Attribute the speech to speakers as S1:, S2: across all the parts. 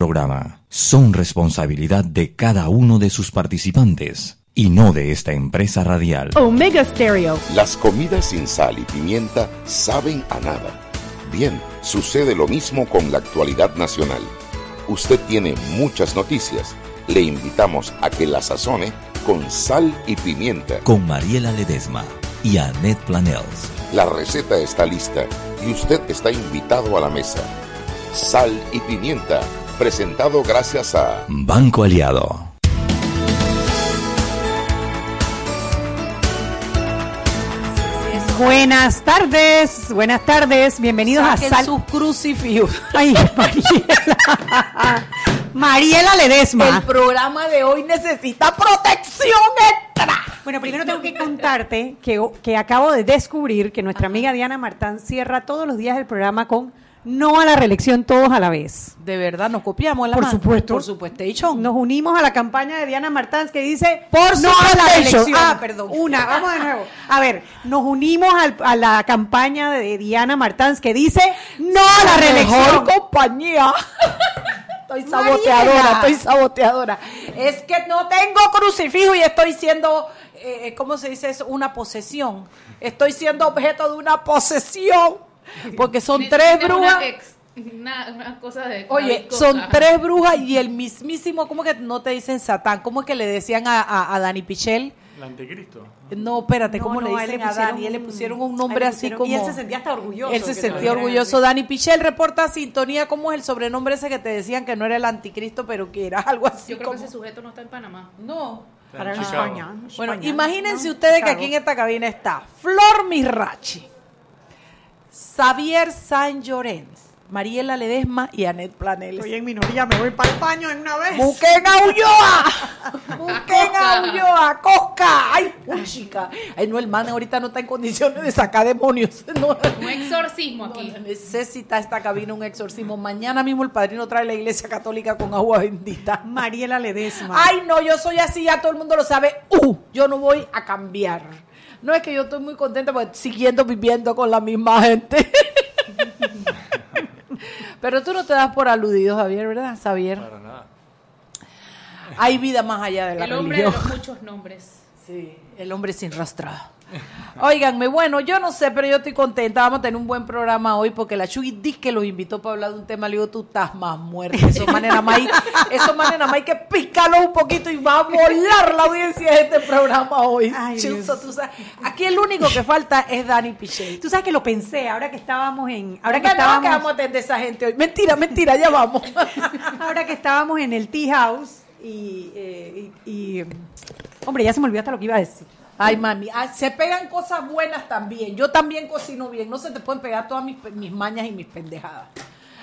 S1: programa son responsabilidad de cada uno de sus participantes y no de esta empresa radial.
S2: Omega Stereo.
S3: Las comidas sin sal y pimienta saben a nada. Bien, sucede lo mismo con la actualidad nacional. Usted tiene muchas noticias. Le invitamos a que la sazone con sal y pimienta.
S1: Con Mariela Ledesma y Annette Planels.
S3: La receta está lista y usted está invitado a la mesa. Sal y pimienta, presentado gracias a
S1: Banco Aliado.
S2: Buenas tardes, buenas tardes, bienvenidos a Sal.
S4: sus crucifijos.
S2: Ay, Mariela. Mariela Ledesma.
S4: El programa de hoy necesita protección extra.
S2: Bueno, primero tengo que contarte que, que acabo de descubrir que nuestra amiga Diana Martán cierra todos los días el programa con no a la reelección todos a la vez.
S4: De verdad, nos copiamos la
S2: Por
S4: mano?
S2: supuesto.
S4: Por supuesto.
S2: Nos unimos a la campaña de Diana Martán que dice
S4: Por
S2: no a la reelección.
S4: Ah, perdón.
S2: Una, vamos de nuevo. A ver, nos unimos al- a la campaña de Diana Martán que dice no a la reelección.
S4: mejor compañía. Estoy saboteadora,
S2: Mariela.
S4: estoy saboteadora. Es que no tengo crucifijo y estoy siendo, eh, ¿cómo se dice eso? Una posesión. Estoy siendo objeto de una posesión. Porque son tres brujas.
S5: Una, ex- una, una cosa de.
S4: Oye, son
S5: cosa.
S4: tres brujas y el mismísimo, ¿cómo que no te dicen Satán? ¿Cómo que le decían a, a, a Dani Pichel?
S6: El anticristo.
S4: No, espérate,
S2: No,
S4: ¿cómo
S2: no,
S4: le
S2: a él
S4: dicen
S2: le
S4: a
S2: pusieron
S4: Dani? Él le pusieron un
S2: a
S4: nombre así como...
S2: y él se sentía hasta orgulloso
S4: Él se sentía orgulloso. Dani Pichel reporta sintonía. ¿Cómo es el sobrenombre ese que te decían que no era el anticristo, pero que era algo así
S5: Yo creo que ese sujeto no está en Panamá.
S4: No.
S2: Para. España.
S4: Bueno,
S2: España,
S4: imagínense
S2: ¿no?
S4: ustedes que aquí en esta cabina está Flor Mirachi, Xavier San Llorens, Mariela Ledesma y Anet Planeles.
S2: Estoy en minoría, me voy para el baño en una vez.
S4: ¡Busquen a Ulloa! ¡Busquen a Ulloa! ¡Cosca! ¡Ay, uy, chica! Ay, no, el man ahorita no está en condiciones de sacar demonios. No,
S5: Un exorcismo aquí.
S4: necesita esta cabina un exorcismo. Mañana mismo el padrino trae la iglesia católica con agua bendita.
S2: Mariela Ledesma.
S4: Ay, no, yo soy así, ya todo el mundo lo sabe. Uh, yo no voy a cambiar. No es que yo estoy muy contenta porque siguiendo viviendo con la misma gente. Pero tú no te das por aludido, Javier, ¿verdad, Javier?
S6: Para nada.
S4: Hay vida más allá de la
S5: El hombre de los muchos nombres.
S4: Sí, el hombre sin rastra. Óiganme, bueno, yo no sé, pero yo estoy contenta. Vamos a tener un buen programa hoy porque la Chuy dice que los invitó para hablar de un tema. Le digo, tú estás más muerto. Eso manera más, eso manera más hay que picarlo un poquito y va a volar la audiencia de este programa hoy.
S2: Ay, Dios.
S4: tú sabes. Aquí el único que falta es Dani Pichel.
S2: Tú sabes que lo pensé ahora que estábamos en ahora que
S4: Ahora que no, que
S2: estábamos
S4: vamos a atender a esa gente hoy. Mentira, mentira, ya vamos.
S2: ahora que estábamos en el tea house y, eh, y- y, hombre ya se me olvidó hasta lo que iba a decir.
S4: Ay, mami, ah, se pegan cosas buenas también. Yo también cocino bien. No se te pueden pegar todas mis, mis mañas y mis pendejadas.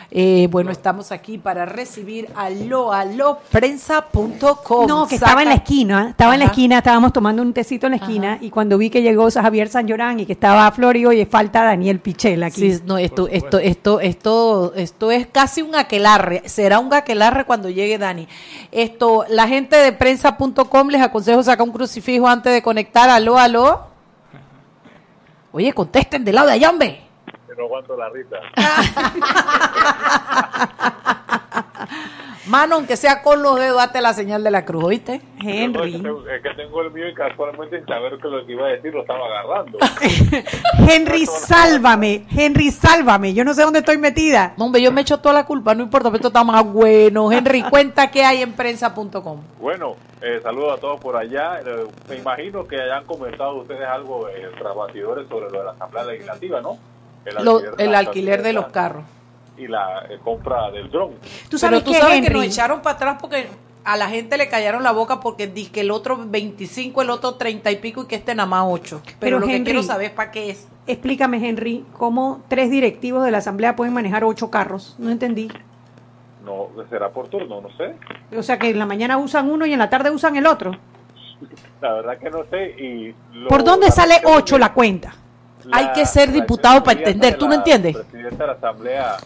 S4: Eh, bueno, estamos aquí para recibir aló, aló, prensa.com.
S2: No, que estaba en la esquina, estaba en la esquina, estábamos tomando un tecito en la esquina y cuando vi que llegó Javier San Llorán y que estaba Flor y oye, falta Daniel Pichel aquí.
S4: Sí, no, esto, esto, esto, esto, esto es casi un aquelarre. Será un aquelarre cuando llegue Dani. Esto, la gente de prensa.com les aconsejo sacar un crucifijo antes de conectar. Aló, aló. Oye, contesten del lado de allá, hombre.
S6: No aguanto la risa.
S4: Mano, aunque sea con los dedos, date la señal de la cruz, ¿oíste?
S2: Henry.
S6: Es que tengo el mío y casualmente sin saber que lo que iba a decir lo estaba agarrando.
S2: Henry, sálvame, Henry, sálvame, yo no sé dónde estoy metida.
S4: No, hombre, yo me echo toda la culpa, no importa, pero esto está más bueno. Henry, cuenta qué hay en prensa.com.
S6: Bueno, eh, saludos a todos por allá. Eh, me imagino que hayan comentado ustedes algo eh, tras batidores sobre lo de la Asamblea Legislativa, ¿no?
S4: Lo- el
S6: la
S4: alquiler de los carros.
S6: Y la eh, compra del dron.
S2: Tú sabes
S4: tú
S2: que
S4: sabes que
S2: Henry,
S4: nos echaron para atrás porque a la gente le callaron la boca porque di que el otro 25, el otro 30 y pico y que este nada más 8. Pero,
S2: Pero,
S4: lo que
S2: Henry,
S4: quiero saber es para qué es.
S2: explícame Henry, cómo tres directivos de la asamblea pueden manejar ocho carros, no entendí.
S6: No, será por turno, no sé.
S2: O sea que en la mañana usan uno y en la tarde usan el otro.
S6: La verdad que no sé. Y lo-
S2: ¿Por dónde
S6: la
S2: sale ocho
S6: de-
S2: la?
S4: Hay que ser diputado para entender,
S6: de
S4: ¿tú no
S6: la
S4: entiendes?
S6: presidenta de la Asamblea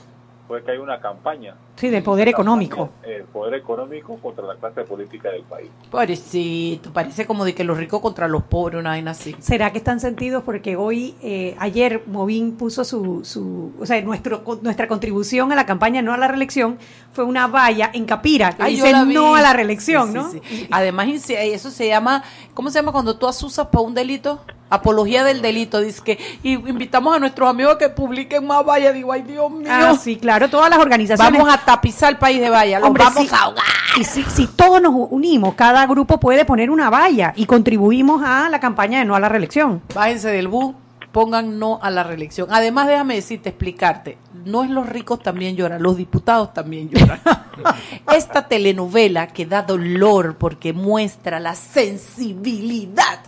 S6: fue que hay una campaña.
S2: Sí, del poder económico.
S6: Eh, poder económico contra la clase política del país.
S4: Pobrecito, parece como de que los ricos contra los pobres, una vaina así.
S2: ¿Será que están sentidos? Porque hoy, eh, ayer, Movín puso su, su, o sea, nuestro, nuestra contribución a la campaña no a la reelección fue una valla en Capira que
S4: Ay,
S2: dice no a la reelección,
S4: Sí,
S2: ¿no?
S4: sí, sí. Además, eso se llama, ¿cómo se llama cuando tú asusas para un delito? Apología del delito, dice que, y invitamos a nuestros amigos a que publiquen más vallas, digo, ay Dios mío,
S2: Ah, sí, claro, todas las organizaciones.
S4: vamos a tapizar el país de vallas, los
S2: Hombre,
S4: vamos a ahogar.
S2: Y si, si todos nos unimos, cada grupo puede poner una valla y contribuimos a la campaña de no a la reelección.
S4: Bájense del bus, pongan no a la reelección. Además, déjame decirte, explicarte, no es los ricos también lloran, los diputados también lloran. Esta telenovela que da dolor porque muestra la sensibilidad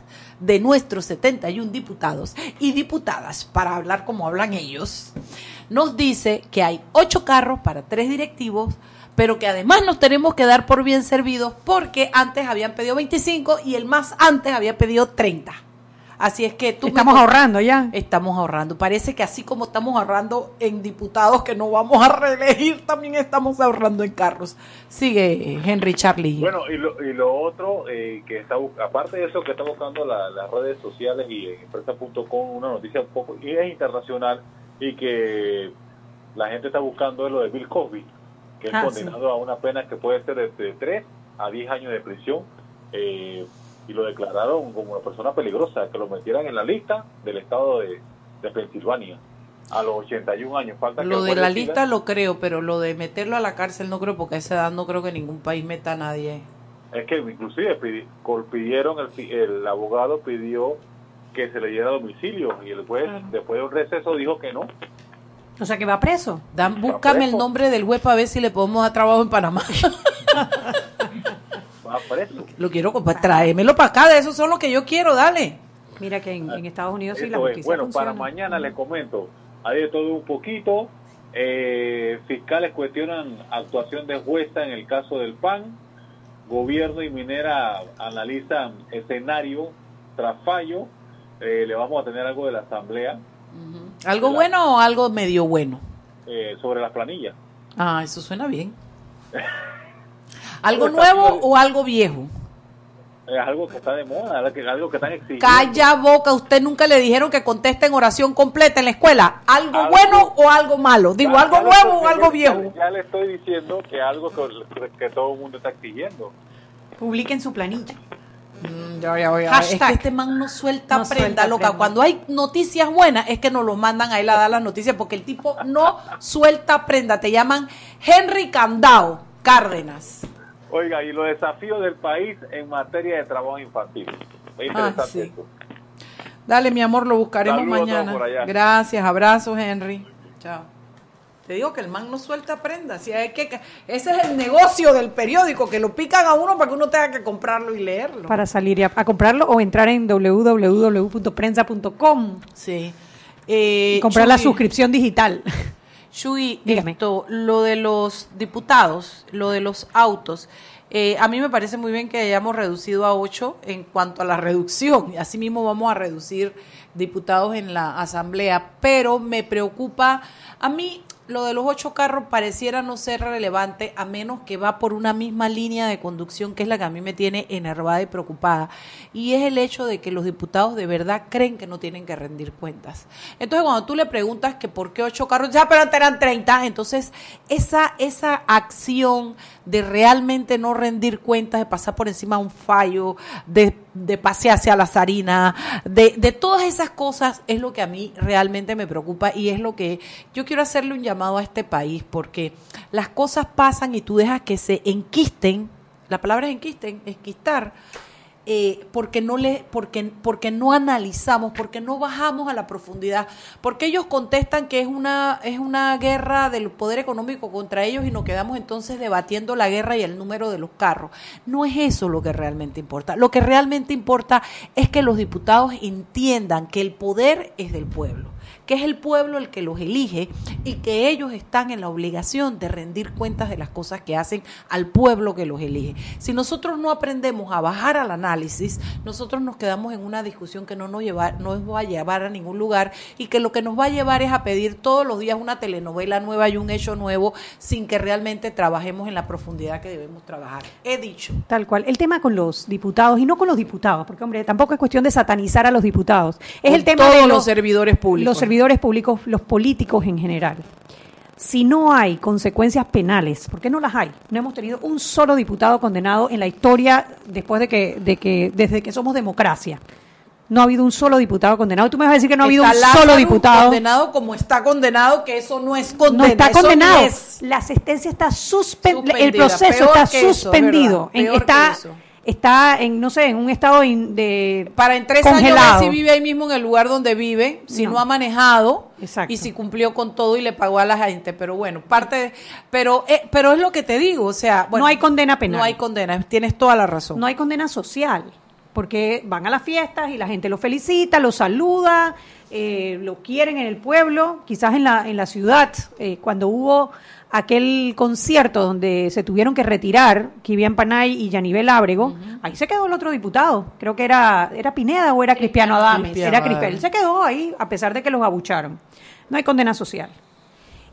S4: de nuestros 71 diputados y diputadas, para hablar como hablan ellos, nos dice que hay ocho carros para tres directivos, pero que además nos tenemos que dar por bien servidos porque antes habían pedido 25 y el más antes había pedido 30. Así es que tú
S2: Estamos ahorrando ya.
S4: Estamos ahorrando. Parece que así como estamos ahorrando en diputados que no vamos a reelegir, también estamos ahorrando en carros. Sigue Henry Charlie.
S6: Bueno, y lo, y lo otro, eh, que está aparte de eso que está buscando la- las redes sociales y en empresa.com, una noticia un poco, y es internacional, y que la gente está buscando es lo de Bill Cosby, que es
S2: Ah,
S6: condenado a una pena que puede ser de, de 3 a 10 años de prisión, eh, y lo declararon como una persona peligrosa, que lo metieran en la lista del estado de, de Pensilvania a los 81 años. Falta que
S4: lo
S6: el
S4: de la lista lo creo, pero lo de meterlo a la cárcel no creo, porque a esa edad no creo que ningún país meta a nadie.
S6: Es que inclusive pidieron, el, fi- el abogado pidió que se le diera domicilio y el juez,
S4: Claro.
S6: después de un receso, dijo que no.
S2: O sea, que va preso.
S4: Dan, búscame el
S6: preso.
S4: nombre del juez para ver si le podemos dar trabajo en Panamá.
S6: Preso.
S4: lo quiero, pues tráemelo para acá, de esos son los que yo quiero, dale.
S2: Mira que en, en Estados Unidos sí la
S6: Eso es.
S2: justicia
S6: Bueno,
S2: funciona.
S6: para mañana les comento, hay de todo un poquito. Eh, fiscales cuestionan actuación de jueza en el caso del PAN. Gobierno y minera analizan escenario tras fallo. Eh, le vamos a tener algo de la asamblea
S4: ¿Algo bueno o algo medio bueno?
S6: eh, sobre las planillas.
S4: Ah, eso suena bien. ¿Algo
S6: está
S4: nuevo o algo viejo?
S6: Es algo que está de moda, algo que, algo que están exigiendo.
S4: Calla boca, usted nunca le dijeron que conteste en oración completa en la escuela. ¿Algo
S6: Algo-
S4: bueno o algo malo? Digo, ¿algo nuevo o algo viejo?
S6: Ya, le estoy diciendo que algo que, que todo el mundo está exigiendo.
S2: Publiquen su planilla.
S4: Mm, ya, ya, ya. Es
S2: Hashtag.
S4: que este man no suelta
S2: No
S4: prenda,
S2: suelta
S4: loca.
S2: prenda.
S4: Cuando hay noticias buenas, es que nos lo mandan a él a dar las noticias, porque el tipo no suelta prenda. Te llaman Henry Candao Cárdenas.
S6: Oiga, y los desafíos del país en materia de trabajo infantil. Interesante
S4: Ah, sí.
S6: esto.
S4: Dale, mi amor, lo buscaremos
S6: Saludos
S4: mañana. Gracias, abrazos, Henry. Chao. Te digo que el man no suelta prenda. Si hay que, ese es el negocio del periódico, que lo pican a uno para que uno tenga que comprarlo y leerlo.
S2: Para salir y a, a comprarlo o entrar en www.prensa.com
S4: Sí. Eh,
S2: y comprar la suscripción digital.
S4: Chuy,
S2: Dígame.
S4: esto, lo de los diputados, lo de los autos, eh, a mí me parece muy bien que hayamos reducido a ocho en cuanto a la reducción. Y Asimismo vamos a reducir diputados en la asamblea, pero me preocupa, a mí lo de los ocho carros pareciera no ser relevante a menos que va por una misma línea de conducción que es la que a mí me tiene enervada y preocupada. Y es el hecho de que los diputados de verdad creen que no tienen que rendir cuentas. Entonces cuando tú le preguntas que por qué ocho carros, ya pero eran 30, entonces esa, esa acción de realmente no rendir cuentas, de pasar por encima de un fallo, de, de pasearse a la zarina, de, de todas esas cosas es lo que a mí realmente me preocupa y es lo que yo quiero hacerle un llamado a este país porque las cosas pasan y tú dejas que se enquisten, la palabra es enquisten, enquistar, eh, porque no le, porque, porque no analizamos, porque no bajamos a la profundidad, porque ellos contestan que es una, es una guerra del poder económico contra ellos y nos quedamos entonces debatiendo la guerra y el número de los carros. No es eso lo que realmente importa. Lo que realmente importa es que los diputados entiendan que el poder es del pueblo que es el pueblo el que los elige y que ellos están en la obligación de rendir cuentas de las cosas que hacen al pueblo que los elige. Si nosotros no aprendemos a bajar al análisis, nosotros nos quedamos en una discusión que no nos, lleva, no nos va a llevar a ningún lugar y que lo que nos va a llevar es a pedir todos los días una telenovela nueva y un hecho nuevo sin que realmente trabajemos en la profundidad que debemos trabajar. He dicho.
S2: Tal cual. El tema con los diputados, y no con los diputados, porque, hombre, tampoco es cuestión de satanizar a los diputados. Es
S4: Con
S2: el tema
S4: todos
S2: de
S4: los servidores públicos.
S2: Los servidores públicos, los políticos en general. Si no hay consecuencias penales, ¿por qué no las hay? No hemos tenido un solo diputado condenado en la historia después de que, de que desde que somos democracia. No ha habido un solo diputado condenado. Tú me vas a decir que no ha habido
S4: Está
S2: un
S4: Lázaro
S2: solo diputado.
S4: condenado como está condenado, que eso no es
S2: No
S4: condena.
S2: está
S4: eso
S2: condenado.
S4: es.
S2: La sentencia está suspendida. El proceso
S4: Peor
S2: está
S4: eso,
S2: suspendido.
S4: Peor
S2: está,
S4: eso.
S2: Está en, no sé, en un estado de.
S4: Para en tres
S2: congelado.
S4: años si vive ahí mismo en el lugar donde vive, si no,
S2: No.
S4: ha manejado
S2: Exacto.
S4: y si cumplió con todo y le pagó a la gente. Pero bueno, parte de- pero eh, pero es lo que te digo, o sea, bueno,
S2: No hay condena penal.
S4: No hay condena, tienes toda la razón.
S2: No hay condena social, porque van a las fiestas y la gente lo felicita, lo saluda, eh, lo quieren en el pueblo, quizás en la, en la ciudad, eh, cuando hubo aquel concierto donde se tuvieron que retirar Kivian Panay y Yanivel Ábrego, ahí se quedó el otro diputado, creo que era, era Pineda o era Cristiano Adames,
S4: Cristiano
S2: era Cristiano, él se quedó ahí a pesar de que los abucharon. No hay condena social.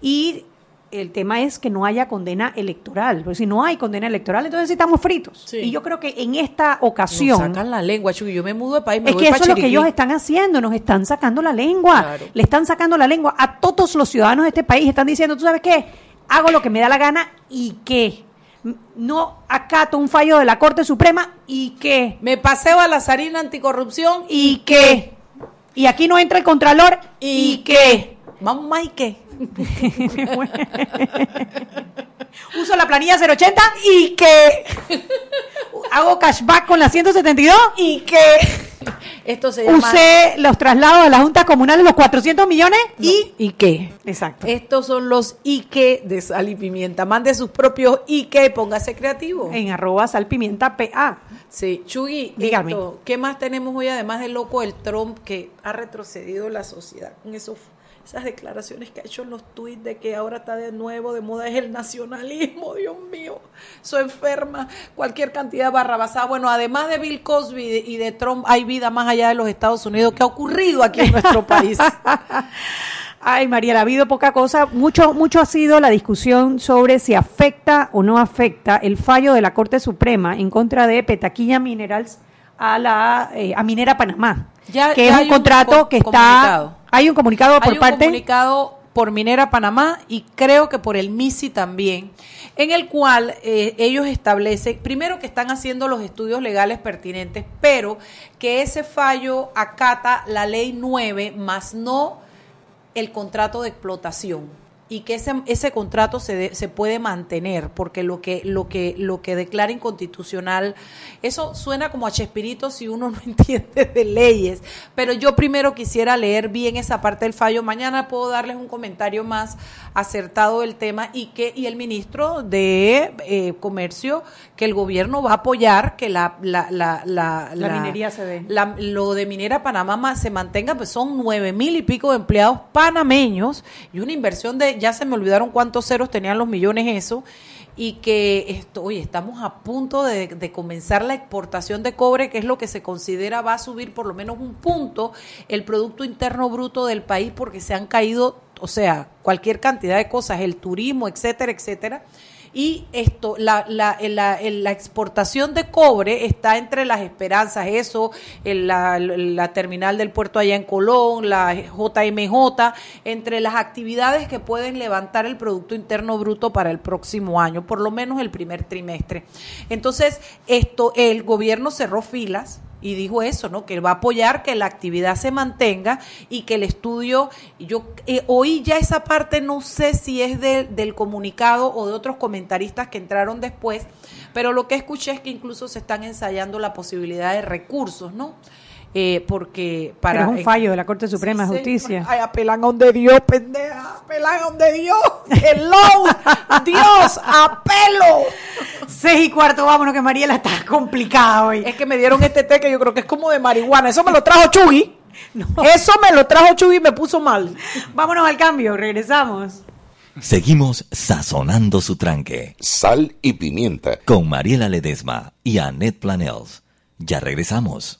S2: Y el tema es que no haya condena electoral, porque si no hay condena electoral, entonces sí estamos fritos.
S4: Sí.
S2: Y yo creo que en esta
S4: Nos
S2: ocasión
S4: sacan la lengua, Chuy, yo me mudo de país, me
S2: es
S4: voy
S2: que eso es lo que ellos están haciendo, nos están sacando la lengua,
S4: Claro.
S2: le están sacando la lengua a todos los ciudadanos de este país, están diciendo, ¿tú sabes qué? Hago lo que me da la gana y qué. No acato un fallo de la Corte Suprema y qué.
S4: Me paseo a la zarina anticorrupción
S2: ¿Y qué? Y aquí no entra el Contralor y, qué.
S4: Vamos más y qué.
S2: Uso la planilla 080 y qué. Hago cashback con la 172 y qué.
S4: Esto se llama
S2: Usé los traslados a la Junta Comunal de los 400 millones y...
S4: ¿Y qué?
S2: Exacto.
S4: Estos son los Ike de sal y pimienta. Mande sus propios Ike y póngase creativo.
S2: En arroba salpimienta PA.
S4: Sí, Chugui,
S2: Dígame.
S4: esto, ¿qué más tenemos hoy además del loco del Trump que ha retrocedido la sociedad con esos, esas declaraciones que ha hecho en los tweets de que ahora está de nuevo de moda es el nacionalismo, Dios mío, eso enferma cualquier cantidad de barrabasada. Bueno, además de Bill Cosby y de, Trump, hay vida más allá de los Estados Unidos. ¿Qué ha ocurrido aquí en nuestro país?
S2: Ay, María, ha habido poca cosa. Mucho, mucho ha sido la discusión sobre si afecta o no afecta el fallo de la Corte Suprema en contra de Petaquilla Minerals a la eh, a Minera Panamá,
S4: Ya-
S2: que
S4: ya
S2: es un
S4: un
S2: contrato
S4: co-
S2: que está. Hay un comunicado por
S4: Hay un
S2: parte
S4: comunicado por Minera Panamá y creo que por el MISI también, en el cual eh, ellos establecen, primero que están haciendo los estudios legales pertinentes, pero que ese fallo acata la ley 9 más no el contrato de explotación y que ese, ese contrato se, de- se puede mantener porque lo que lo que lo que declara inconstitucional eso suena como a Chespirito si uno no entiende de leyes pero yo primero quisiera leer bien esa parte del fallo mañana puedo darles un comentario más acertado del tema y que y el ministro de eh, comercio que el gobierno va a apoyar que la la la la,
S2: La minería se dé.
S4: lo de Minera Panamá se mantenga, pues son nueve mil y pico de empleados panameños y una inversión de, ya se me olvidaron cuántos ceros tenían los millones eso, y que esto, oye, estamos a punto de, de comenzar la exportación de cobre, que es lo que se considera va a subir por lo menos un punto el Producto Interno Bruto del país, porque se han caído, o sea, cualquier cantidad de cosas, el turismo, etcétera, etcétera. Y esto, la, la, la, la exportación de cobre está entre las esperanzas, eso, la terminal del puerto allá en Colón, la JMJ, entre las actividades que pueden levantar el Producto Interno Bruto para el próximo año, por lo menos el primer trimestre. Entonces, esto, el gobierno cerró filas y dijo eso, ¿no? Que va a apoyar que la actividad se mantenga y que el estudio, yo eh, oí ya esa parte, no sé si es de- del comunicado o de otros comentaristas que entraron después, pero lo que escuché es que incluso se están ensayando la posibilidad de recursos, ¿no? Eh, porque para...
S2: Pero es un fallo de la Corte Suprema de
S4: Sí,
S2: Justicia.
S4: Ay, apelan a donde Dios, pendeja. Apelan a donde Dios. Hello. Dios, apelo.
S2: Seis y cuarto, vámonos que Mariela está complicada hoy.
S4: Es que me dieron este té que yo creo que es como de marihuana. Eso me lo trajo Chugui. Eso me lo trajo Chuy y me puso mal.
S2: Vámonos al cambio, regresamos.
S1: Seguimos sazonando su tranque.
S3: Sal y pimienta.
S1: Con Mariela Ledesma y Annette Planels. Ya regresamos.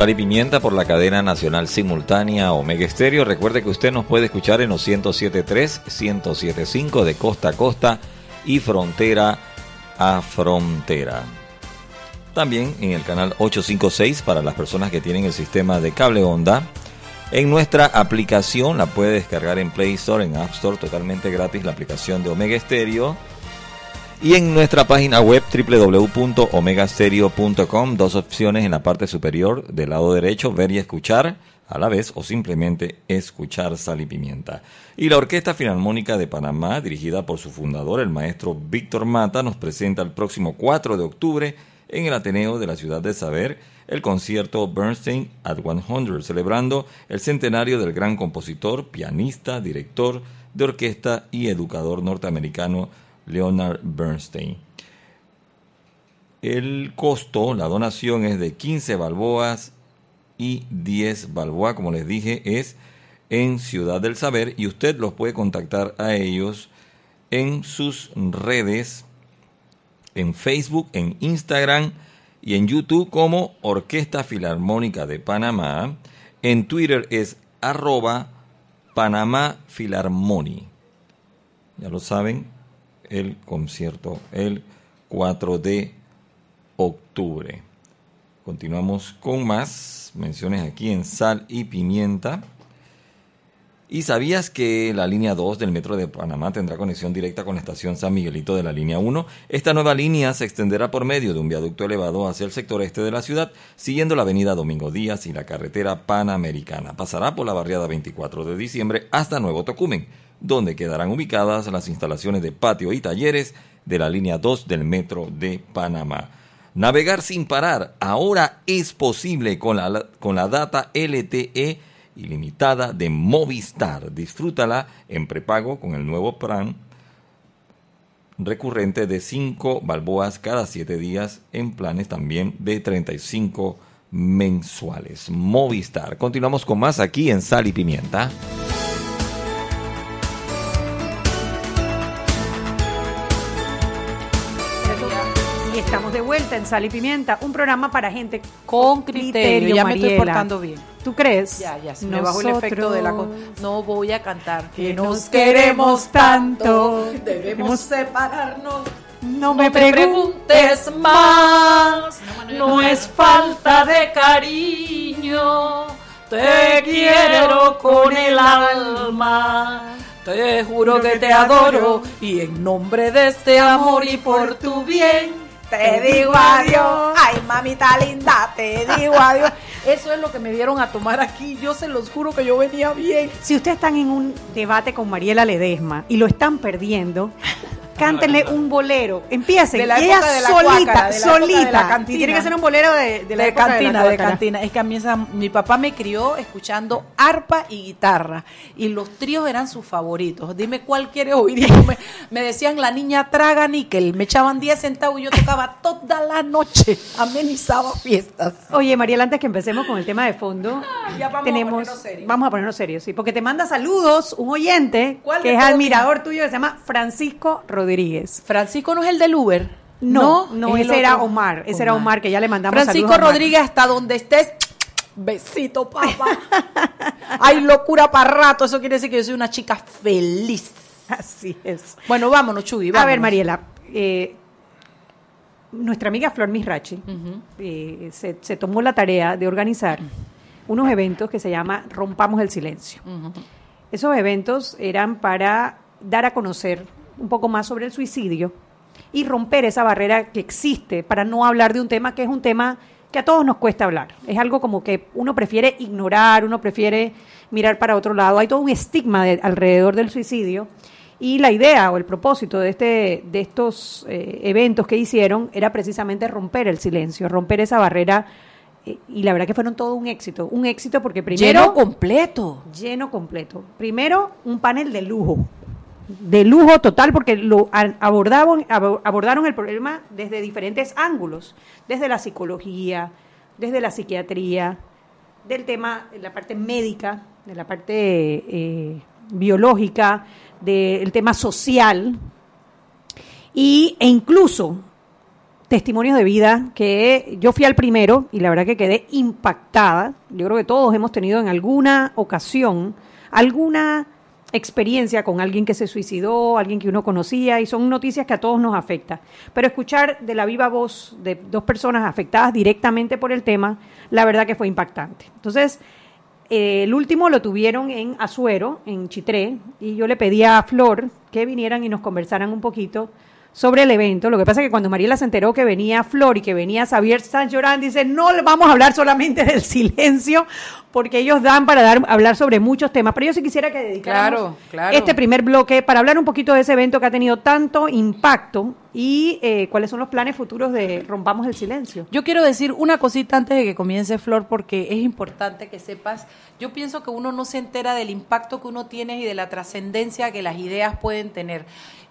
S1: Sal y Pimienta por la cadena nacional simultánea Omega Estéreo. Recuerde que usted nos puede escuchar en los 107.3, 107.5 de costa a costa y frontera a frontera. También en el canal 856 para las personas que tienen el sistema de cable onda. En nuestra aplicación la puede descargar en Play Store, en App Store, totalmente gratis la aplicación de Omega Estéreo. Y en nuestra página web www.omegastereo.com, dos opciones en la parte superior del lado derecho, ver y escuchar a la vez o simplemente escuchar sal y pimienta. Y la Orquesta Filarmónica de Panamá, dirigida por su fundador, el maestro Víctor Mata, nos presenta el próximo 4 de octubre en el Ateneo de la Ciudad de Saber el concierto Bernstein at 100, celebrando el centenario del gran compositor, pianista, director de orquesta y educador norteamericano Leonard Bernstein. El costo, la donación es de 15 balboas y 10 balboas, como les dije, es en Ciudad del Saber y usted los puede contactar a ellos en sus redes, en Facebook, en Instagram y en YouTube como Orquesta Filarmónica de Panamá. En Twitter es arroba Panamá Filarmoni. Ya lo saben, el concierto el 4 de octubre. Continuamos con más menciones aquí en Sal y Pimienta. ¿Y sabías que la línea 2 del Metro de Panamá tendrá conexión directa con la estación San Miguelito de la línea 1? Esta nueva línea se extenderá por medio de un viaducto elevado hacia el sector este de la ciudad, siguiendo la avenida Domingo Díaz y la carretera Panamericana. Pasará por la barriada 24 de diciembre hasta Nuevo Tocumen, donde quedarán ubicadas las instalaciones de patio y talleres de la línea 2 del Metro de Panamá. Navegar sin parar ahora es posible con la, con la data LTE ilimitada de Movistar. Disfrútala en prepago con el nuevo plan recurrente de 5 balboas cada 7 días en planes también de 35 mensuales. Movistar. Continuamos con más aquí en Sal y Pimienta.
S2: Vuelta en Sal y Pimienta, un programa para gente
S4: Con criterio, ya me estoy
S2: Mariela.
S4: portando bien.
S2: ¿Tú crees?
S4: Ya, ya, se me bajó el efecto de la. No voy a cantar.
S2: Que nos queremos tanto,
S4: Debemos separarnos.
S2: No
S4: No
S2: me preguntes
S4: preguntes más. No es falta de cariño. Te quiero con el alma. Te juro que te adoro. Y en nombre de este amor y por tu bien. Te digo adiós. Ay, mamita linda, te digo adiós. Eso es lo que me dieron a tomar aquí. Yo se los juro que yo venía bien.
S2: Si ustedes están en un debate con Mariela Ledesma y lo están perdiendo, cántenle un bolero. Empiecen.
S4: De la
S2: y ella
S4: época de la
S2: solita,
S4: cuácara, de la época
S2: solita.
S4: de la cantina.
S2: Y tiene que ser un bolero de, de la
S4: de
S2: época
S4: cantina,
S2: la
S4: de, cantina. Es que a mí esa- mi papá me crió escuchando arpa y guitarra y los tríos eran sus favoritos. Dime cuál quieres oír. Me, me decían la niña traga níquel, me echaban 10 centavos y yo tocaba toda la noche, amenizaba fiestas.
S2: Oye, Mariela, antes que empecemos con el tema de fondo,
S4: Ya vamos a
S2: tenemos,
S4: ponernos serios.
S2: vamos a ponernos serios, sí, porque te manda saludos un oyente
S4: ¿Cuál
S2: que es admirador tuyo, que se llama Francisco Rodríguez.
S4: Francisco no es el del Uber.
S2: No, no,
S4: es el
S2: ese era. Omar, ese era Omar, que ya le mandamos
S4: Francisco
S2: a Omar.
S4: Rodríguez, hasta donde estés, besito, papá. Hay locura para rato, eso quiere decir que yo soy una chica feliz.
S2: Así es.
S4: Bueno, vámonos, Chuy,
S2: A ver, Mariela, eh, nuestra amiga Flor Misrachi eh, se, se tomó la tarea de organizar unos eventos que se llama Rompamos el Silencio. Esos eventos eran para dar a conocer un poco más sobre el suicidio y romper esa barrera que existe para no hablar de un tema que es un tema que a todos nos cuesta hablar. Es algo como que uno prefiere ignorar, uno prefiere mirar para otro lado. Hay todo un estigma de- alrededor del suicidio y la idea o el propósito de, este, de estos eh, eventos que hicieron era precisamente romper el silencio, romper esa barrera. eh, y la verdad que fueron todo un éxito. Un éxito porque primero...
S4: Lleno completo.
S2: Lleno completo. Primero, un panel de lujo. De lujo total porque lo abordaban, abo- abordaron el problema desde diferentes ángulos. Desde la psicología, desde la psiquiatría, del tema, de la parte médica, de la parte eh, biológica, del tema social y, e incluso testimonios de vida que yo fui al primero y la verdad que quedé impactada. Yo creo que todos hemos tenido en alguna ocasión alguna experiencia con alguien que se suicidó, alguien que uno conocía y son noticias que a todos nos afecta. Pero escuchar de la viva voz de dos personas afectadas directamente por el tema, la verdad que fue impactante. Entonces, eh, el último lo tuvieron en Azuero, en Chitré, y yo le pedí a Flor que vinieran y nos conversaran un poquito sobre el evento. Lo que pasa es que cuando Mariela se enteró que venía Flor y que venía Xavier Sánchez Llorán, dice, no le vamos a hablar solamente del silencio, porque ellos dan para dar, hablar sobre muchos temas. Pero yo sí quisiera que dedicáramos
S4: Claro, claro.
S2: este primer bloque para hablar un poquito de ese evento que ha tenido tanto impacto y eh, cuáles son los planes futuros de Rompamos el Silencio.
S4: Yo quiero decir una cosita antes de que comience Flor, porque es importante que sepas, yo pienso que uno no se entera del impacto que uno tiene y de la trascendencia que las ideas pueden tener.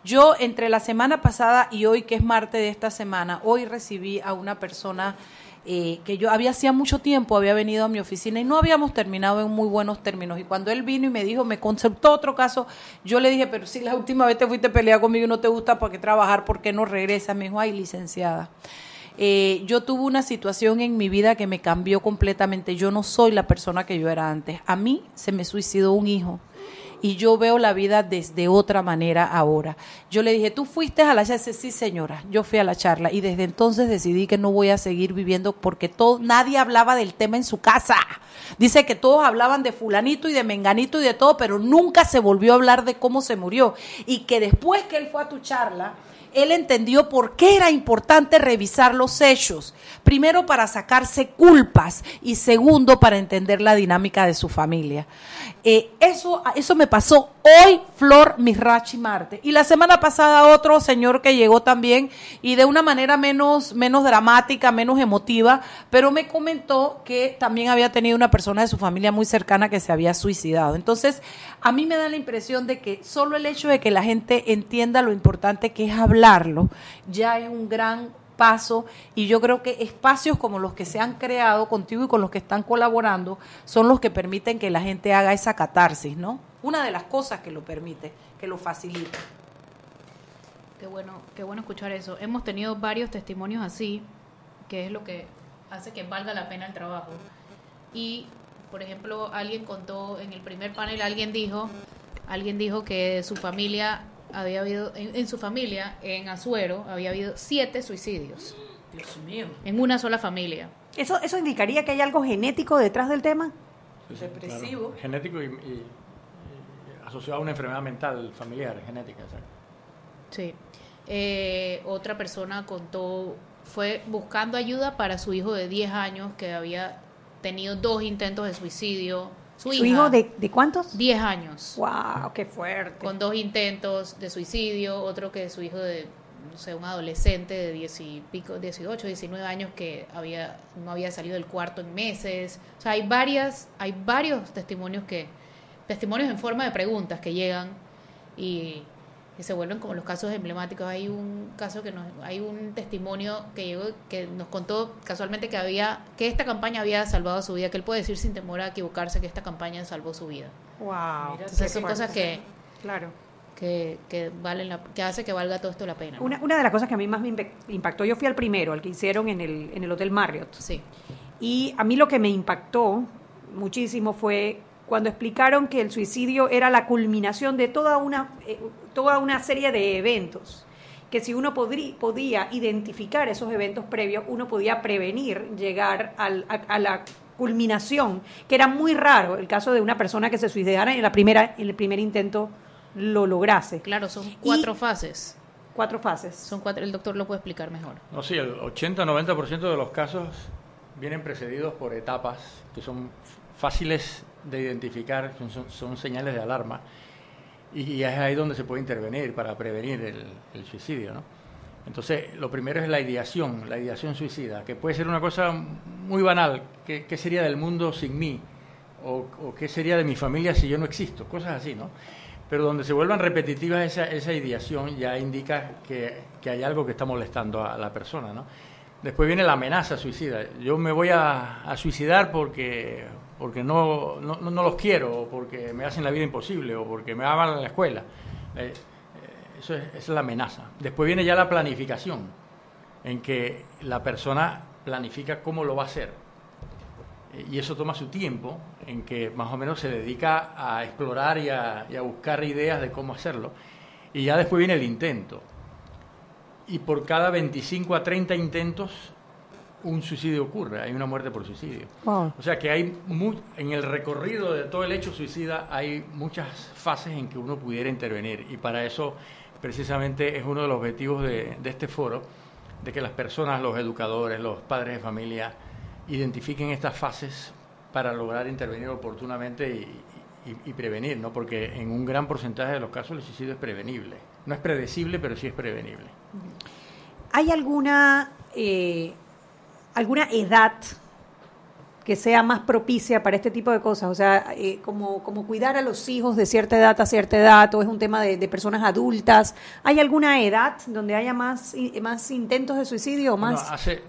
S4: Yo entre la semana pasada y hoy, que es martes de esta semana, hoy recibí a una persona eh, que yo había hacía mucho tiempo, había venido a mi oficina y no habíamos terminado en muy buenos términos. Y cuando él vino y me dijo, me conceptó otro caso, yo le dije, pero si la última vez te fuiste a conmigo y no te gusta para qué trabajar, ¿por qué no regresas? Me dijo, ay, licenciada. Eh, yo tuve una situación en mi vida que me cambió completamente. Yo no soy la persona que yo era antes. A mí se me suicidó un hijo y yo veo la vida desde otra manera ahora. Yo le dije, ¿tú fuiste a la charla? Sí, señora, yo fui a la charla y desde entonces decidí que no voy a seguir viviendo porque todo, nadie hablaba del tema en su casa. Dice que todos hablaban de fulanito y de menganito y de todo, pero nunca se volvió a hablar de cómo se murió. Y que después que él fue a tu charla, él entendió por qué era importante revisar los hechos. Primero para sacarse culpas y segundo para entender la dinámica de su familia. Eh, eso, eso me pasó hoy, Flor Misrachi Marte. Y la semana pasada otro señor que llegó también y de una manera menos, menos dramática, menos emotiva, pero me comentó que también había tenido una persona de su familia muy cercana que se había suicidado. Entonces, a mí me da la impresión de que solo el hecho de que la gente entienda lo importante que es hablar hablarlo, ya hay un gran paso y yo creo que espacios como los que se han creado contigo y con los que están colaborando son los que permiten que la gente haga esa catarsis, ¿no? Una de las cosas que lo permite, que lo facilita.
S5: Qué bueno, qué bueno escuchar eso. Hemos tenido varios testimonios así, que es lo que hace que valga la pena el trabajo. Y, por ejemplo, alguien contó en el primer panel, alguien dijo, alguien dijo que su familia había habido, en, en su familia, en Azuero, había habido siete suicidios.
S4: Dios mío.
S5: En una sola familia.
S2: ¿Eso, ¿Eso indicaría que hay algo genético detrás del tema?
S7: Sí, sí,
S4: Depresivo.
S7: claro. Genético y, y- y asociado a una enfermedad mental familiar, genética. exacto.
S5: Sí. Eh, otra persona contó, fue buscando ayuda para su hijo de 10 años que había tenido dos intentos de suicidio. Su,
S2: ¿Su
S5: hija,
S2: hijo de, de cuántos?
S5: 10 años.
S2: ¡Wow! ¡Qué fuerte!
S5: Con dos intentos de suicidio, otro que su hijo de, no sé, un adolescente de 10 y pico, 18, 19 años que había no había salido del cuarto en meses. O sea, hay varias, hay varios testimonios que, testimonios en forma de preguntas que llegan y, y se vuelven como los casos emblemáticos. Hay un caso que nos, hay un testimonio que llegó que nos contó casualmente que había, que esta campaña había salvado su vida, que él puede decir sin temor a equivocarse que esta campaña salvó su vida.
S2: ¡Wow!
S5: Entonces son cosas que,
S2: Claro.
S5: que, que valen la, que hace que valga todo esto la pena. ¿no?
S2: Una, una de las cosas que a mí más me impactó, yo fui al primero, al que hicieron en el, en el Hotel Marriott.
S5: Sí.
S2: Y a mí lo que me impactó muchísimo fue cuando explicaron que el suicidio era la culminación de toda una, eh, toda una serie de eventos. Que si uno podrí- podía identificar esos eventos previos, uno podía prevenir llegar al- a, a la culminación, que era muy raro el caso de una persona que se suicidara en la primera, en el primer intento lo lograse.
S5: Claro, son cuatro fases.
S2: Cuatro fases.
S5: Son cuatro, el doctor lo puede explicar mejor.
S7: No, sí, el 80-90% de los casos vienen precedidos por etapas que son fáciles de identificar, son, son- señales de alarma, y es ahí donde se puede intervenir para prevenir el, suicidio. ¿no? Entonces, lo primero es la ideación, la ideación suicida, que puede ser una cosa muy banal, ¿qué, qué sería del mundo sin mí? O, qué sería de mi familia si yo no existo? Cosas así, ¿no? Pero donde se vuelvan repetitivas esa, esa ideación ya indica que, que hay algo que está molestando a la persona, ¿no? Después viene la amenaza suicida. Yo me voy a suicidar porque, porque no, no, no los quiero, o porque me hacen la vida imposible, o porque me aman en la escuela. Eh, eh, eso es, esa es la amenaza. Después viene ya la planificación, en que la persona planifica cómo lo va a hacer. Eh, Y eso toma su tiempo, en que más o menos se dedica a explorar y a, y a buscar ideas de cómo hacerlo. Y ya después viene el intento. Y por cada 25 a 30 intentos, un suicidio ocurre, hay una muerte por suicidio.
S2: Wow.
S7: O sea que hay en el recorrido de todo el hecho suicida hay muchas fases en que uno pudiera intervenir y para eso precisamente es uno de los objetivos de, de este foro, de que las personas, los educadores, los padres de familia identifiquen estas fases para lograr intervenir oportunamente y, y- y prevenir, ¿no? porque en un gran porcentaje de los casos el suicidio es prevenible. No es predecible, pero sí es prevenible.
S2: ¿Hay alguna, eh, alguna edad que sea más propicia para este tipo de cosas? O sea, eh, como, como cuidar a los hijos de cierta edad a cierta edad, o es un tema de, de personas adultas. ¿Hay alguna edad donde haya más, más intentos de suicidio o
S7: Bueno,
S2: más?
S7: hace,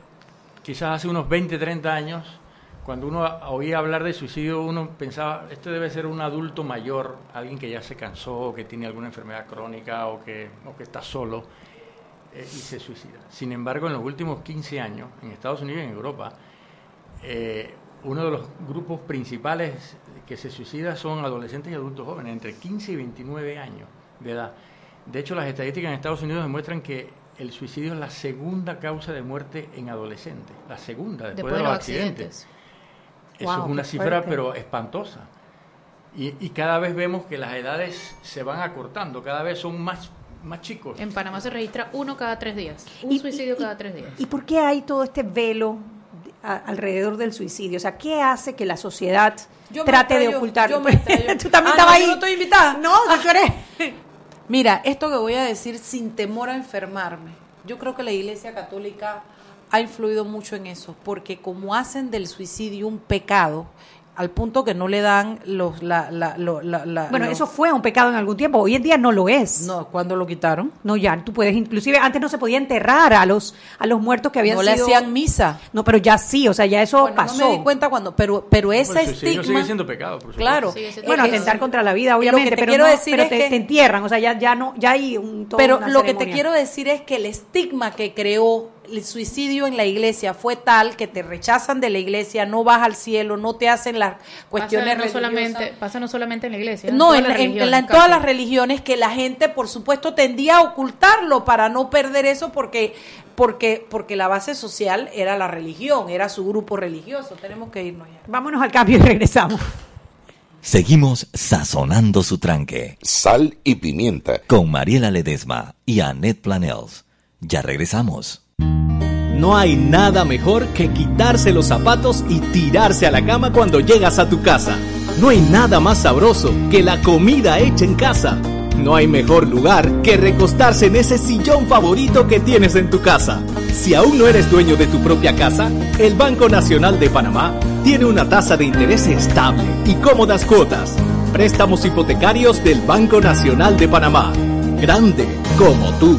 S7: quizás hace unos 20, 30 años, cuando uno oía hablar de suicidio, uno pensaba, este debe ser un adulto mayor, alguien que ya se cansó, o que tiene alguna enfermedad crónica, o que, o que está solo, eh, y se suicida. Sin embargo, en los últimos 15 años, en Estados Unidos y en Europa, eh, uno de los grupos principales que se suicida son adolescentes y adultos jóvenes, entre 15 y 29 años de edad. De hecho, las estadísticas en Estados Unidos demuestran que el suicidio es la segunda causa de muerte en adolescentes, la segunda, después, de los accidentes. Eso
S5: Wow,
S7: es una cifra,
S5: fuerte.
S7: pero espantosa. Y, y cada vez vemos que las edades se van acortando, cada vez son más, más chicos.
S5: En Panamá se registra uno cada tres días. Un
S2: Y-
S5: suicidio
S2: y-
S5: cada tres días.
S2: ¿Y por qué hay todo este velo a- alrededor del suicidio? O sea, ¿qué hace que la sociedad
S4: Yo
S2: trate de ocultarlo?
S4: yo.
S2: Tú también
S4: Ah,
S2: estabas
S4: no,
S2: ahí.
S4: yo no estoy invitada.
S2: No, tú eres.
S4: Mira, esto que voy a decir sin temor a enfermarme, yo creo que la Iglesia Católica ha influido mucho en eso, porque como hacen del suicidio un pecado, al punto que no le dan los... La, la, lo- la- la-
S2: Bueno,
S4: los-
S2: eso fue un pecado en algún tiempo. Hoy en día no lo es.
S4: No, ¿cuándo lo quitaron?
S2: No, ya, tú puedes, inclusive antes no se podía enterrar a los a los muertos que habían
S4: No
S2: sido...
S4: le hacían misa.
S2: No, pero ya sí, o sea, ya eso
S4: Bueno,
S2: pasó.
S4: No me di cuenta cuando, pero, pero ese
S7: Bueno, el suicidio
S4: estigma...
S7: sigue siendo pecado, por supuesto.
S4: Claro.
S5: Sigue siendo
S2: Bueno,
S5: pecado.
S2: atentar contra la vida,
S4: Y lo que
S2: obviamente,
S4: te
S2: pero,
S4: quiero
S2: no-
S4: decir
S2: pero
S4: es
S2: te,
S4: que-
S2: te entierran, o sea, ya, ya no, ya hay un
S4: Pero
S2: una
S4: lo que te quiero decir es que el estigma que creó el suicidio en la iglesia fue tal que te rechazan de la iglesia, no vas al cielo, no te hacen las cuestiones
S5: pasa no
S4: religiosas.
S5: solamente pasa no solamente en la iglesia
S4: No, en,
S5: todas las
S4: en- en
S5: religiones,
S4: la- en todas
S5: casi.
S4: las religiones que la gente, por supuesto, tendía a ocultarlo para no perder eso porque, porque, porque la base social era la religión, era su grupo religioso. Tenemos que irnos ya.
S2: Vámonos al cambio y regresamos.
S1: Seguimos sazonando su tranque.
S3: Sal y pimienta.
S1: Con Mariela Ledesma y Annette Planels. Ya regresamos.
S8: No hay nada mejor que quitarse los zapatos y tirarse a la cama cuando llegas a tu casa. No hay nada más sabroso que la comida hecha en casa. No hay mejor lugar que recostarse en ese sillón favorito que tienes en tu casa. Si aún no eres dueño de tu propia casa, el Banco Nacional de Panamá tiene una tasa de interés estable y cómodas cuotas. Préstamos hipotecarios del Banco Nacional de Panamá. Grande como tú.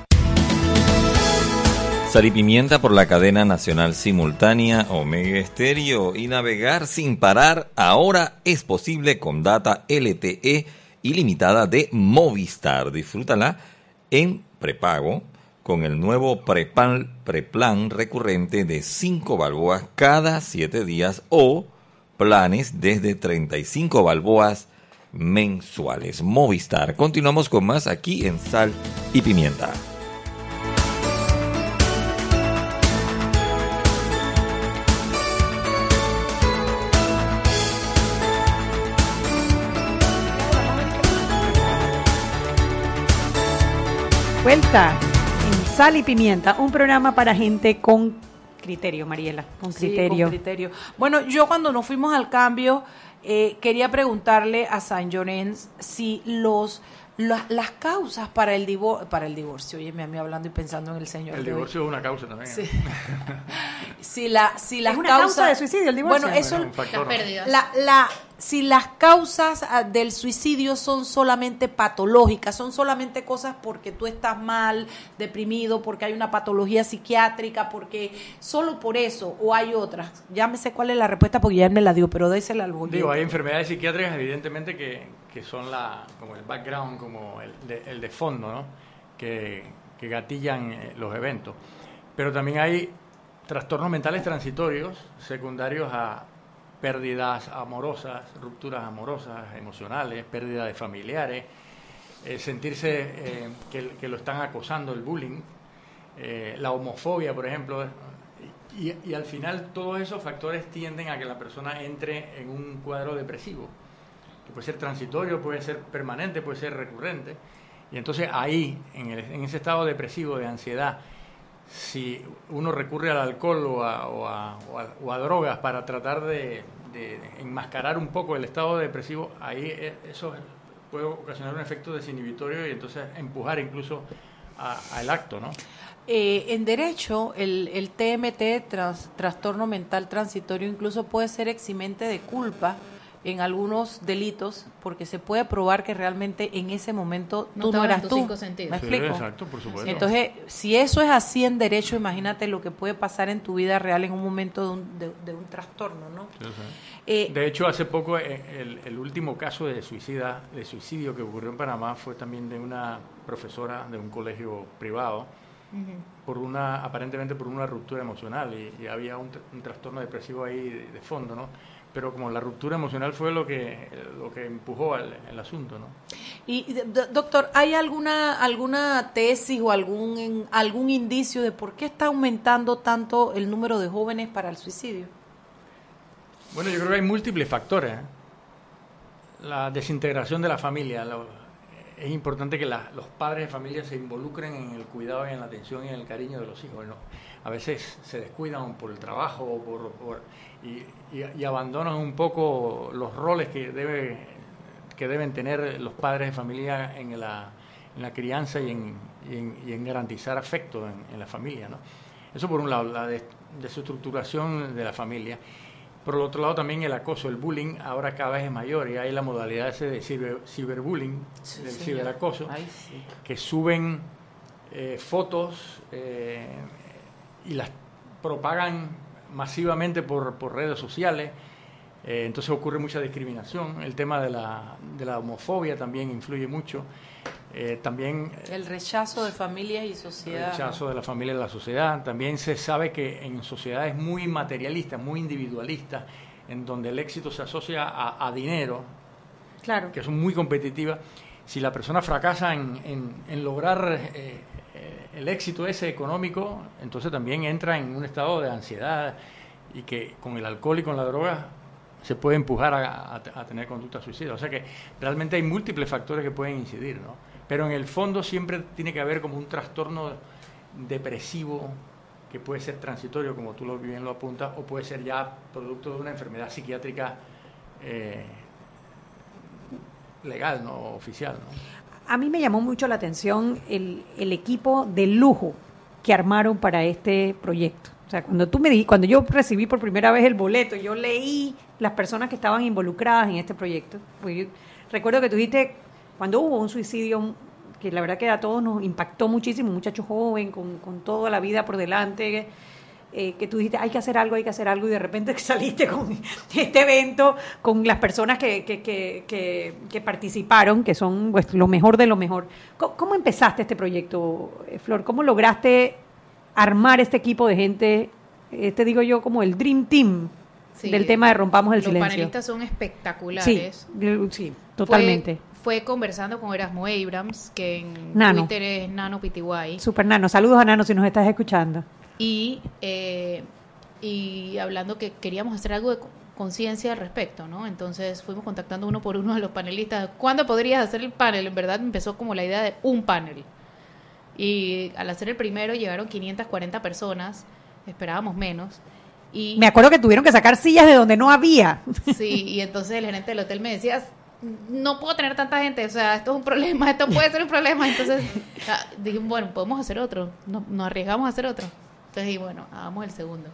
S1: Sal y pimienta por la cadena nacional simultánea Omega Estéreo y navegar sin parar ahora es posible con data LTE ilimitada de Movistar. Disfrútala en prepago con el nuevo preplan, recurrente de 5 balboas cada 7 días o planes desde 35 balboas mensuales. Movistar. Continuamos con más aquí en Sal y Pimienta.
S2: Vuelta en Sal y Pimienta, un programa para gente con criterio, Mariela, con
S4: Sí,
S2: criterio.
S4: con criterio. Bueno, yo cuando nos fuimos al cambio, eh, quería preguntarle a San Llorens si los la- las causas para el divorcio, para el divorcio, oye, a mí hablando y pensando en el señor.
S7: El divorcio es una causa también. ¿eh?
S4: Sí. si la si las
S2: ¿Es una
S4: causas
S2: causa de suicidio el divorcio?
S4: Bueno, eso
S7: Bueno, un factor.
S5: Las pérdidas.
S4: la, la, si las causas ah, del suicidio son solamente patológicas, son solamente cosas porque tú estás mal, deprimido, porque hay una patología psiquiátrica, porque solo por eso, o hay otras. Ya me sé cuál es la respuesta porque ya me la dio, pero désela al oyente.
S7: Digo, hay enfermedades psiquiátricas evidentemente que, que son la, como el background, como el de, el de fondo, ¿no? Que, que gatillan eh, los eventos. Pero también hay trastornos mentales transitorios secundarios a pérdidas amorosas, rupturas amorosas, emocionales, pérdida de familiares, eh, sentirse eh, que, lo están acosando, el bullying, eh, la homofobia, por ejemplo. Y, y al final todos esos factores tienden a que la persona entre en un cuadro depresivo, que puede ser transitorio, puede ser permanente, puede ser recurrente. Y entonces ahí, en, el- en ese estado depresivo, de ansiedad, si uno recurre al alcohol o a, o a- o a- drogas para tratar de, enmascarar un poco el estado depresivo, ahí eh, eso puede ocasionar un efecto desinhibitorio y entonces empujar incluso al acto, ¿no?
S4: Eh, en derecho, el, el TMT, tras- trastorno mental transitorio, incluso puede ser eximente de culpa en algunos delitos, porque se puede probar que realmente en ese momento
S5: No
S4: tú no eras tú.
S5: cinco sentidos.
S4: ¿Me
S7: Sí,
S4: explico?
S7: exacto, por supuesto.
S4: Entonces, si eso es así en derecho, imagínate lo que puede pasar en tu vida real en un momento de un, de, de un trastorno, ¿no?
S7: Sí, sí.
S4: Eh,
S7: De hecho, hace poco eh, el, el último caso de suicida, de suicidio que ocurrió en Panamá fue también de una profesora de un colegio privado por una aparentemente por una ruptura emocional y, y había un, tr- un trastorno depresivo ahí de, de fondo, ¿no? Pero como la ruptura emocional fue lo que lo que empujó al, el asunto, ¿no?
S4: Y, y, do- doctor, ¿hay alguna alguna tesis o algún en- algún indicio de por qué está aumentando tanto el número de jóvenes para el suicidio?
S7: Bueno, yo creo que hay múltiples factores. ¿eh? La desintegración de la familia. lo- es importante que la- los padres de familia se involucren en el cuidado y en la atención y en el cariño de los hijos. ¿no? A veces se descuidan por el trabajo o por, por- y, y- y abandonan un poco los roles que, debe, que deben tener los padres de familia en la, en la crianza y en, y en- y en garantizar afecto en, en la familia. ¿no? Eso por un lado, la des- desestructuración de la familia. Por el otro lado también el acoso, el bullying ahora cada vez es mayor y hay la modalidad ese de ciber, ciberbullying,
S4: Sí,
S7: del ciberacoso,
S4: Ay, sí.
S7: que suben eh, fotos eh, y las propagan masivamente por, por redes sociales. Eh, entonces ocurre mucha discriminación. El tema de la, de la homofobia también influye mucho. Eh, también
S4: El rechazo de familias y
S7: el
S4: sociedad.
S7: rechazo de la familia y la sociedad. También se sabe que en sociedades muy materialistas, muy individualistas, en donde el éxito se asocia a, a dinero,
S2: Claro.
S7: que son muy competitivas, si la persona fracasa en, en- en lograr eh, eh, el éxito ese económico, entonces también entra en un estado de ansiedad y que con el alcohol y con la droga se puede empujar a, tener conducta suicida. O sea que realmente hay múltiples factores que pueden incidir, ¿no? Pero en el fondo siempre tiene que haber como un trastorno depresivo que puede ser transitorio, como tú bien lo apuntas, o puede ser ya producto de una enfermedad psiquiátrica eh, legal, no oficial. ¿no?
S2: A mí me llamó mucho la atención el, el equipo de lujo que armaron para este proyecto. O sea, cuando tú me di, cuando yo recibí por primera vez el boleto, yo leí las personas que estaban involucradas en este proyecto. Pues recuerdo que tú dijiste, cuando hubo un suicidio, que la verdad que a todos nos impactó muchísimo, un muchacho joven, con, con toda la vida por delante, eh, que tú dijiste, hay que hacer algo, hay que hacer algo, y de repente saliste con este evento, con las personas que, que, que, participaron, que son pues, lo mejor de lo mejor. ¿Cómo, cómo empezaste este proyecto, eh, Flor? ¿Cómo lograste armar este equipo de gente, este digo yo, como el Dream Team
S5: Sí,
S2: del tema de Rompamos el
S5: Los
S2: Silencio?
S5: panelistas son
S2: Sí,
S5: espectaculares.
S2: sí,
S5: Fue-
S2: totalmente.
S5: Fue, conversando con Erasmo Abrams, que en
S2: Nano.
S5: Twitter es Nano PTY.
S2: Super Nano. Saludos a Nano si nos estás escuchando.
S5: Y, eh, y hablando que queríamos hacer algo de co- conciencia al respecto, ¿no? Entonces fuimos contactando uno por uno a los panelistas. ¿Cuándo podrías hacer el panel? En verdad empezó como la idea de un panel. Y al hacer el primero llegaron 540 personas, esperábamos menos. Y
S2: Me acuerdo que tuvieron que sacar sillas de donde no había.
S5: Sí, y entonces el gerente del hotel me decía, no puedo tener tanta gente, o sea, esto es un problema, esto puede ser un problema. Entonces ah, dije, bueno, podemos hacer otro, no- nos arriesgamos a hacer otro. Entonces dije, bueno, hagamos el segundo.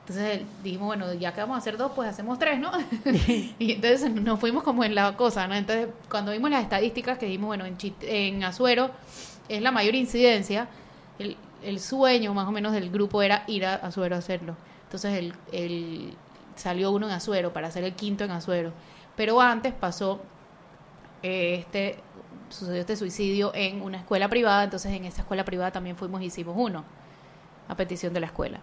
S5: Entonces dijimos, bueno, ya que vamos a hacer dos, pues hacemos tres, ¿no? y entonces nos fuimos como en la cosa, ¿no? Entonces, cuando vimos las estadísticas que dijimos, bueno, en, en Azuero es la mayor incidencia, el, el, sueño más o menos del grupo era ir a Azuero a hacerlo. Entonces, el, el, salió uno en Azuero para hacer el quinto en Azuero. Pero antes pasó eh, este sucedió este suicidio en una escuela privada, entonces en esa escuela privada también fuimos y hicimos uno, a petición de la escuela.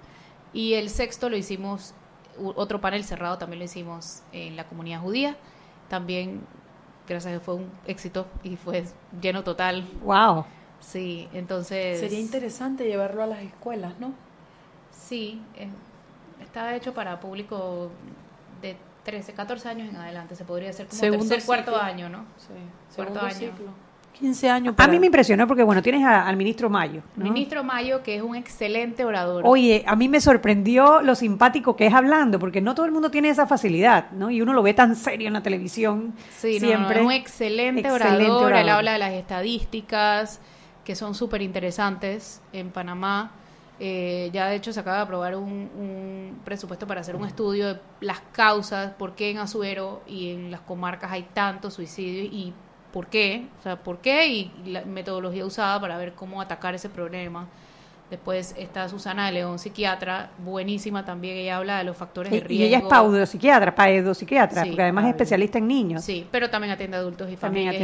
S5: Y el sexto lo hicimos, otro panel cerrado también lo hicimos en la comunidad judía, también gracias a Dios fue un éxito y fue lleno total.
S2: ¡Wow!
S5: Sí, entonces...
S4: Sería interesante llevarlo a las escuelas, ¿no?
S5: Sí, está hecho para público de 13, 14 años en adelante, se podría hacer como Segundo tercer, cuarto año, ¿no?
S4: Sí, cuarto año. Ciclo. 15 años.
S2: A mí me impresionó porque, bueno, tienes al ministro Mayo.
S5: Ministro Mayo, que es un excelente orador.
S2: Oye, a mí me sorprendió lo simpático que es hablando, porque no todo el mundo tiene esa facilidad, ¿no? Y uno lo ve tan serio en la televisión.
S5: Sí, siempre. es un excelente, orador. Él habla de las estadísticas, que son súper interesantes en Panamá. Eh, ya de hecho se acaba de aprobar un, presupuesto para hacer un estudio de las causas, por qué en Azuero y en las comarcas hay tantos suicidios y por qué, o sea, por qué y la metodología usada para ver cómo atacar ese problema. Después está Susana de León, psiquiatra, buenísima también. Ella habla de los factores de riesgo.
S2: Y ella es paudopsiquiatra, paedopsiquiatra, porque además es especialista en niños.
S5: Sí, pero también atiende adultos y familias.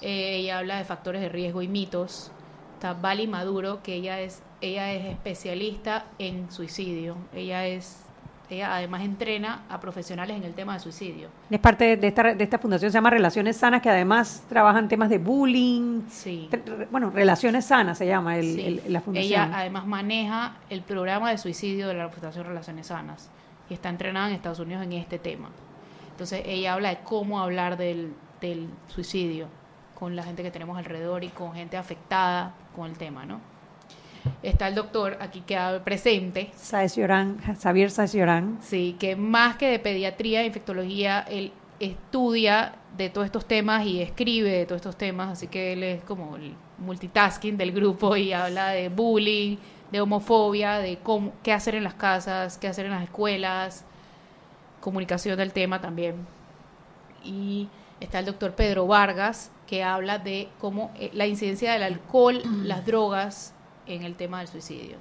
S5: Eh, ella habla de factores de riesgo y mitos. Está Bali Maduro, que ella es ella es especialista en suicidio. Ella es ella además entrena a profesionales en el tema de suicidio.
S2: Es parte de esta, de esta fundación, se llama Relaciones Sanas, que además trabajan temas de bullying.
S5: Sí.
S2: Bueno, Relaciones Sanas se llama el, la fundación.
S5: Ella además maneja el programa de suicidio de la Fundación Relaciones Sanas y está entrenada en Estados Unidos en este tema. Entonces ella habla de cómo hablar del, del suicidio con la gente que tenemos alrededor y con gente afectada con el tema, ¿no? Está el doctor aquí que presente.
S2: Saez Xavier Saez Llorán.
S5: Sí, que más que de pediatría e infectología, él estudia de todos estos temas y escribe de todos estos temas, así que él es como el multitasking del grupo y habla de bullying, de homofobia, de cómo, qué hacer en las casas, qué hacer en las escuelas, comunicación del tema también. Y está el doctor Pedro Vargas, que habla de cómo eh, la incidencia del alcohol, las drogas en el tema del suicidio.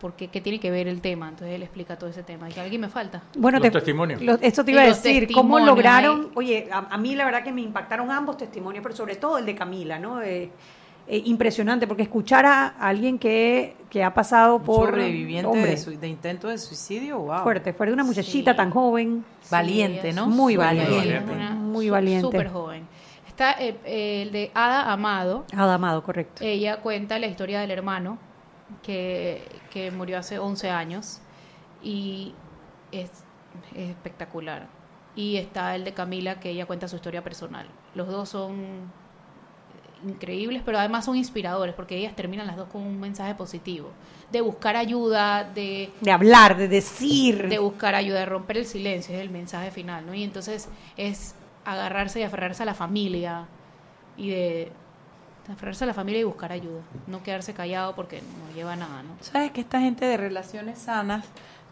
S5: Porque, ¿qué tiene que ver el tema? Entonces él explica todo ese tema. ¿Y que alguien me falta?
S2: Bueno,
S7: los testimonios.
S2: esto te iba a decir, ¿cómo lograron? Oye, a, mí la verdad que me impactaron ambos testimonios, pero sobre todo el de Camila, ¿no? Eh, eh, impresionante, porque escuchar a alguien que, que ha pasado por...
S4: Sobreviviente de, de, intento de suicidio, wow.
S2: Fuerte, fuerte, una muchachita tan joven.
S4: Valiente, ¿no?
S2: Muy valiente. Muy valiente.
S5: Súper joven. Está eh, el de Ada Amado.
S2: Ada Amado, correcto.
S5: Ella cuenta la historia del hermano que, que murió hace 11 años y es, espectacular. Y está el de Camila, que ella cuenta su historia personal. Los dos son increíbles, pero además son inspiradores, porque ellas terminan las dos con un mensaje positivo, de buscar ayuda, de...
S2: De hablar, de decir.
S5: De buscar ayuda, de romper el silencio, es el mensaje final, ¿no? Y entonces es agarrarse y aferrarse a la familia y de aferrarse a la familia y buscar ayuda, no quedarse callado porque no lleva nada, ¿no?
S4: Sabes que esta gente de relaciones sanas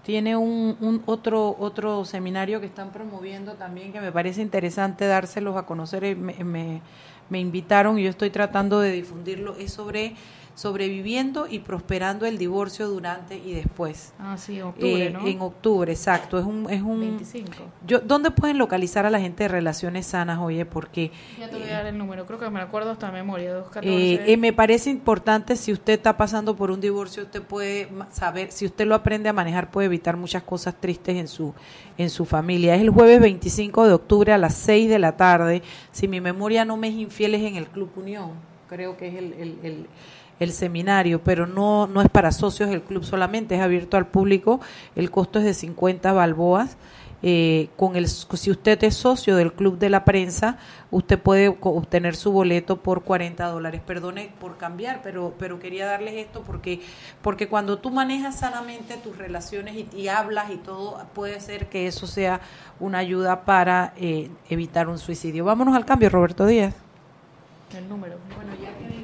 S4: tiene un, otro otro seminario que están promoviendo también que me parece interesante dárselos a conocer, me, me, me invitaron y yo estoy tratando de difundirlo, es sobre sobreviviendo y prosperando el divorcio durante y después.
S5: Ah, sí, en octubre,
S4: eh, En octubre, exacto. Es un, es un 25. Yo, ¿Dónde pueden localizar a la gente de relaciones sanas, oye? Porque...
S5: Ya te voy a dar el número, creo que me acuerdo hasta memoria, 214.
S4: Eh, eh, me parece importante, si usted está pasando por un divorcio, usted puede saber, si usted lo aprende a manejar, puede evitar muchas cosas tristes en su, en su familia. Es el jueves 25 de octubre a las 6 de la tarde. Si mi memoria no me es infiel, es en el Club Unión. Creo que es el, el el seminario, pero no, no es para socios del club solamente, es abierto al público, el costo es de 50 balboas. Eh, con el, si usted es socio del Club de la Prensa, usted puede obtener su boleto por 40 dólares. Perdone por cambiar, pero, pero quería darles esto porque, porque cuando tú manejas sanamente tus relaciones y, hablas y todo, puede ser que eso sea una ayuda para eh, evitar un suicidio. Vámonos al cambio, Roberto Díaz.
S5: El número.
S4: Bueno, ya que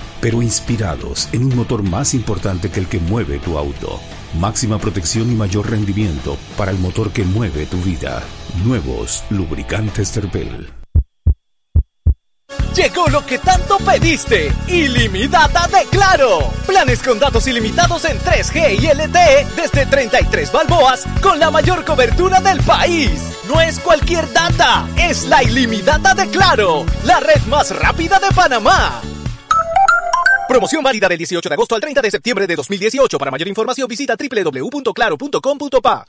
S9: pero inspirados en un motor más importante que el que mueve tu auto. Máxima protección y mayor rendimiento para el motor que mueve tu vida. Nuevos lubricantes Terpel.
S8: Llegó lo que tanto pediste. Ilimitada de Claro. Planes con datos ilimitados en 3G y LTE desde 33 balboas con la mayor cobertura del país. No es cualquier data, es la ilimitada de Claro, la red más rápida de Panamá. Promoción válida del 18 de agosto al 30 de septiembre de 2018. Para mayor información visita www.claro.com.pa.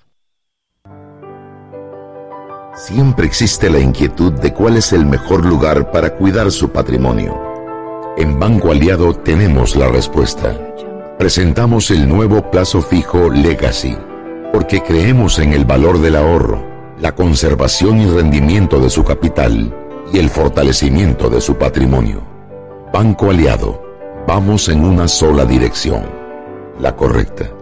S3: Siempre existe la inquietud de cuál es el mejor lugar para cuidar su patrimonio. En Banco Aliado tenemos la respuesta. Presentamos el nuevo plazo fijo Legacy, porque creemos en el valor del ahorro, la conservación y rendimiento de su capital y el fortalecimiento de su patrimonio. Banco Aliado, vamos en una sola dirección, la correcta.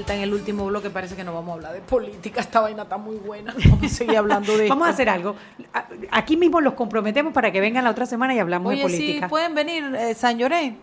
S4: Vuelta en el último bloque. Parece que no vamos a hablar de política. Esta vaina está muy buena. Vamos a seguir hablando de
S2: Vamos a hacer algo. Aquí mismo los comprometemos para que vengan la otra semana y hablamos
S4: Oye,
S2: de
S4: sí,
S2: política.
S4: pueden venir, eh, San Lloré.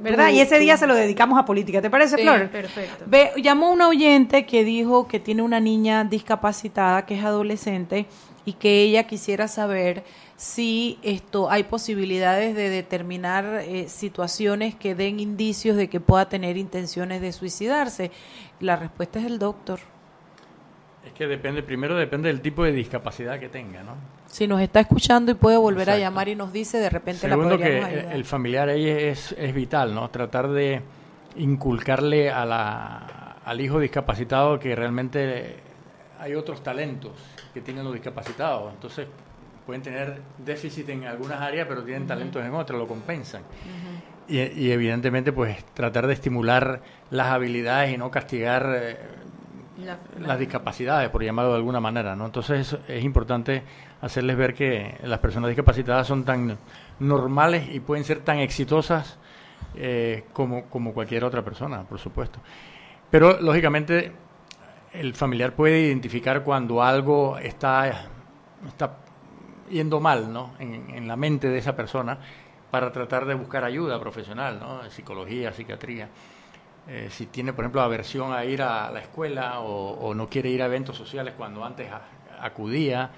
S2: ¿Verdad?
S4: Tú-
S2: y ese
S4: tú-
S2: día se lo dedicamos a política. ¿Te parece,
S4: Sí,
S2: Flor?
S5: Perfecto.
S4: Ve, llamó una oyente que dijo que tiene una niña discapacitada que es adolescente y que ella quisiera saber si esto hay posibilidades de determinar eh, situaciones que den indicios de que pueda tener intenciones de suicidarse. La respuesta es el doctor.
S7: Es que depende, primero depende del tipo de discapacidad que tenga, ¿no?
S4: Si nos está escuchando y puede volver a llamar y nos dice, de repente
S7: Segundo
S4: la
S7: que
S4: podríamos ayudar.
S7: el familiar ahí es, es vital, ¿no? Tratar de inculcarle a la, al hijo discapacitado que realmente hay otros talentos que tienen los discapacitados. Entonces pueden tener déficit en algunas áreas, pero tienen talentos en otras, lo compensan. y, y evidentemente pues tratar de estimular las habilidades y no castigar eh,
S5: La-
S7: las discapacidades, por llamarlo de alguna manera, ¿no? Entonces es, es importante hacerles ver que las personas discapacitadas son tan normales y pueden ser tan exitosas eh, como, como cualquier otra persona, por supuesto. Pero lógicamente el familiar puede identificar cuando algo está, está yendo mal, ¿no? En, en la mente de esa persona para tratar de buscar ayuda profesional, ¿no? Psicología, psiquiatría. Eh, si tiene, por ejemplo, aversión a ir a la escuela o, o no quiere ir a eventos sociales cuando antes a- acudía,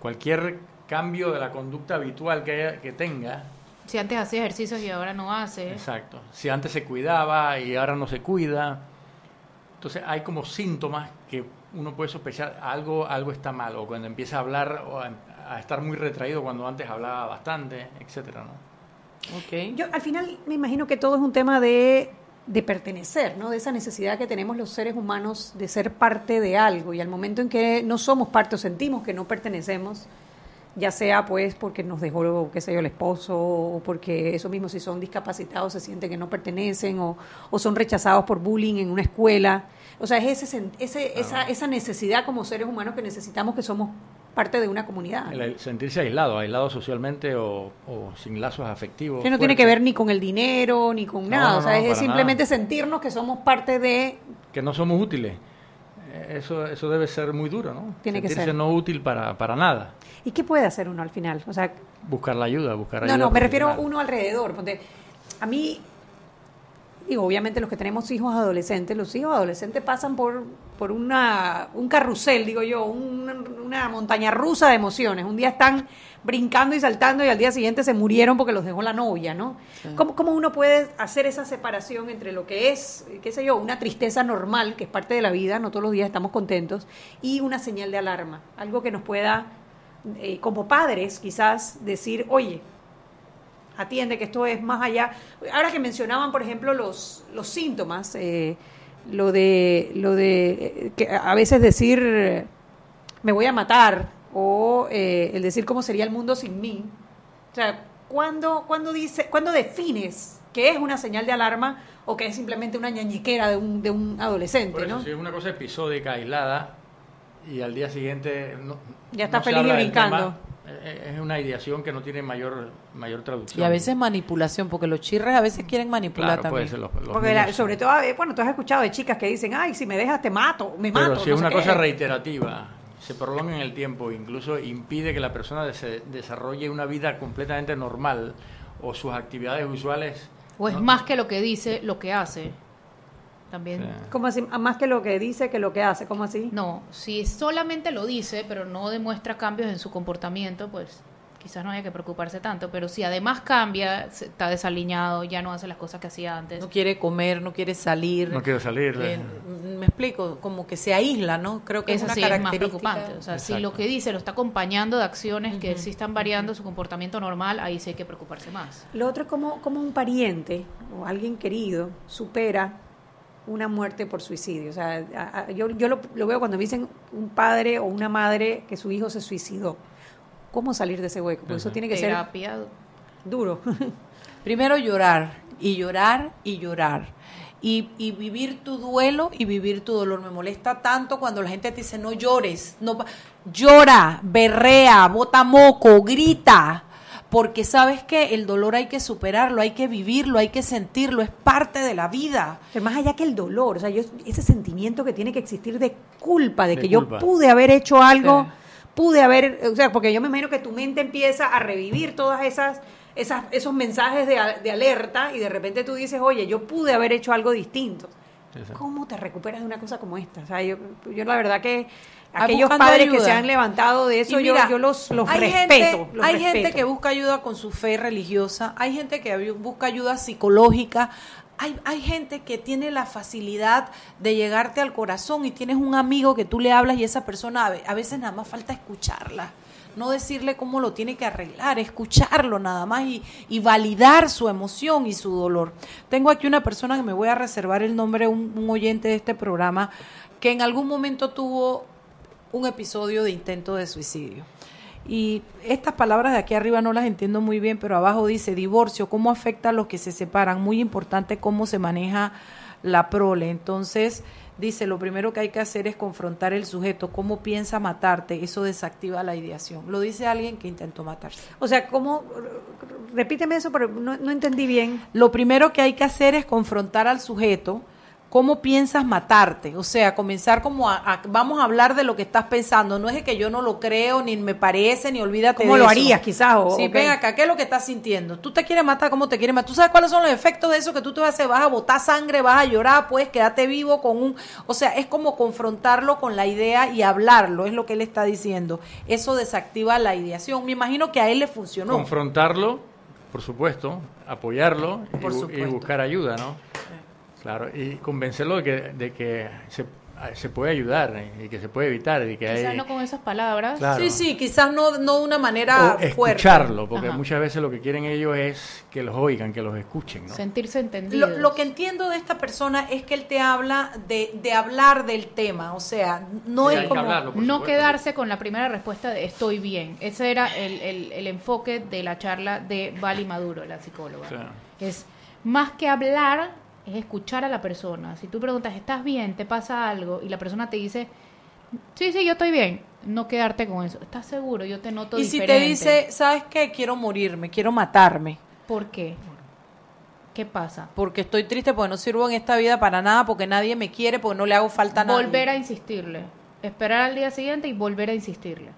S7: cualquier cambio de la conducta habitual que, que tenga,
S5: Si antes hacía ejercicios y ahora no hace.
S7: exacto, si antes se cuidaba y ahora no se cuida, entonces hay como síntomas que uno puede sospechar algo, algo está mal, o cuando empieza a hablar o a, a estar muy retraído cuando antes hablaba bastante, etcétera, ¿no?
S4: Ok.
S2: Yo al final me imagino que todo es un tema de, de pertenecer, ¿no? De esa necesidad que tenemos los seres humanos de ser parte de algo y al momento en que no somos parte o sentimos que no pertenecemos, ya sea pues porque nos dejó, qué sé yo, el esposo o porque eso mismo si son discapacitados se sienten que no pertenecen o, o son rechazados por bullying en una escuela. O sea, es ese, ese, esa, esa necesidad como seres humanos que necesitamos que somos parte de una comunidad.
S7: El sentirse aislado, aislado socialmente o, sin lazos afectivos.
S2: Que no tiene que ver ni con el dinero, ni con nada. o sea, es simplemente sentirnos que somos parte de...
S7: Que no somos útiles. Eh, eso, eso debe ser muy duro, ¿no?
S2: Tiene
S7: Sentirse
S2: que ser.
S7: no útil para, para nada.
S2: ¿Y qué puede hacer uno al final? O sea,
S7: buscar la ayuda, buscar ayuda.
S2: No, no, me refiero a uno alrededor. Porque a mí digo, obviamente los que tenemos hijos adolescentes, los hijos adolescentes pasan por, por una, un carrusel, digo yo, una montaña rusa de emociones. Un día están brincando y saltando y al día siguiente se murieron porque los dejó la novia, ¿no? ¿Cómo, ¿Cómo, uno puede hacer esa separación entre lo que es, qué sé yo, una tristeza normal, que es parte de la vida, no todos los días estamos contentos, y una señal de alarma? Algo que nos pueda, eh, como padres, quizás decir, oye, atiende, que esto es más allá. Ahora que mencionaban, por ejemplo, los, los síntomas, eh, lo de, lo de eh, que a veces decir me voy a matar o eh, el decir cómo sería el mundo sin mí. O sea, ¿cuándo, cuando dice, ¿cuándo defines que es una señal de alarma o que es simplemente una ñañiquera de un, de un adolescente?
S7: Si es una cosa episódica, aislada, y al día siguiente
S2: ya está feliz y brincando.
S7: Eh, es una ideación que no tiene mayor mayor traducción.
S4: Y a veces manipulación, porque los chirres a veces quieren manipular también.
S2: porque sobre todo, eh, bueno, tú has escuchado de chicas que dicen, ay, si me dejas te mato, me mato.
S7: Pero si es una cosa reiterativa, se prolonga en el tiempo, incluso impide que la persona se desarrolle una vida completamente normal o sus actividades usuales.
S5: O es más que lo que dice, lo que hace también.
S2: ¿Cómo así? Más que lo que dice que lo que hace, ¿cómo así?
S5: No, si solamente lo dice, pero no demuestra cambios en su comportamiento, pues quizás no haya que preocuparse tanto, pero si además cambia, está desaliñado, ya no hace las cosas que hacía antes.
S4: No quiere comer, no quiere salir.
S7: No quiere salir.
S4: Eh, me explico, como que se aísla, ¿no? Creo que es una característica. más preocupante.
S5: O sea, si lo que dice lo está acompañando de acciones que sí están variando su comportamiento normal, ahí sí hay que preocuparse más.
S2: Lo otro es como, como un pariente o alguien querido supera una muerte por suicidio. O sea, yo, yo lo, veo cuando me dicen un padre o una madre que su hijo se suicidó. ¿Cómo salir de ese hueco? Porque eso tiene que
S5: Terapia.
S2: ser duro.
S4: Primero llorar y llorar y llorar. Y, y, vivir tu duelo y vivir tu dolor. Me molesta tanto cuando la gente te dice no llores, no llora, berrea, bota moco, grita porque sabes que el dolor hay que superarlo, hay que vivirlo, hay que sentirlo, es parte de la vida.
S2: Pero más allá que el dolor, o sea, yo, ese sentimiento que tiene que existir de culpa, de, que yo pude haber hecho algo, pude haber, o sea, porque yo me imagino que tu mente empieza a revivir todas esas, esas esos mensajes de, de alerta y de repente tú dices, oye, yo pude haber hecho algo distinto. ¿Cómo te recuperas de una cosa como esta? O sea, yo, yo la verdad que aquellos padres que se han levantado de eso, yo, yo, los, los
S4: hay
S2: respeto.
S4: Gente, hay gente que busca ayuda con su fe religiosa, hay gente que busca ayuda psicológica, hay, hay, gente que tiene la facilidad de llegarte al corazón y tienes un amigo que tú le hablas y esa persona a veces nada más falta escucharla. No decirle cómo lo tiene que arreglar, escucharlo nada más y, y validar su emoción y su dolor. Tengo aquí una persona que me voy a reservar el nombre, un, un oyente de este programa, que en algún momento tuvo un episodio de intento de suicidio. Y estas palabras de aquí arriba no las entiendo muy bien, pero abajo dice divorcio, cómo afecta a los que se separan. Muy importante cómo se maneja la prole. Entonces, dice, lo primero que hay que hacer es confrontar el sujeto, cómo piensa matarte, eso desactiva la ideación. Lo dice alguien que intentó matarse.
S2: O sea, ¿cómo? Repíteme eso, pero no, no entendí bien.
S4: Lo primero que hay que hacer es confrontar al sujeto, ¿Cómo piensas matarte? O sea, comenzar como a, vamos a hablar de lo que estás pensando. No es que yo no lo creo, ni me parece, ni olvídate
S2: ¿Cómo lo harías quizás?
S4: O, sí, ven acá, ¿qué es lo que estás sintiendo? Tú te quieres matar, ¿cómo te quieres matar? ¿Tú sabes cuáles son los efectos de eso que tú te vas a hacer? Vas a botar sangre, vas a llorar, puedes quedarte vivo con un... O sea, es como confrontarlo con la idea y hablarlo, es lo que él está diciendo. Eso desactiva la ideación. Me imagino que a él le funcionó.
S7: Confrontarlo, por supuesto, apoyarlo y, y buscar ayuda, ¿no? Claro, y convencerlo de que, de que se, se puede ayudar y que se puede evitar. Y que
S5: quizás no con esas palabras.
S4: Sí, sí, quizás no, no de una manera
S7: o Escucharlo, porque muchas veces lo que quieren ellos es que los oigan, que los escuchen. ¿no?
S5: Sentirse entendidos.
S4: Lo, que entiendo de esta persona es que él te habla de, de hablar del tema, o sea, no es como...
S5: no quedarse con la primera respuesta de estoy bien. Ese era el, el, el enfoque de la charla de Vali Maduro, la psicóloga. Es más que hablar es escuchar a la persona. Si tú preguntas, ¿estás bien? ¿Te pasa algo? Y la persona te dice, Sí, sí, yo estoy bien. No quedarte con eso. ¿Estás seguro? Yo te noto
S4: Y si
S5: diferente.
S4: te dice, ¿sabes qué? Quiero morirme, quiero matarme.
S5: ¿Por qué? ¿Qué pasa?
S4: Porque estoy triste, porque no sirvo en esta vida para nada, porque nadie me quiere, porque no le hago falta a nadie.
S5: Volver a insistirle. Esperar al día siguiente y volver a insistirle.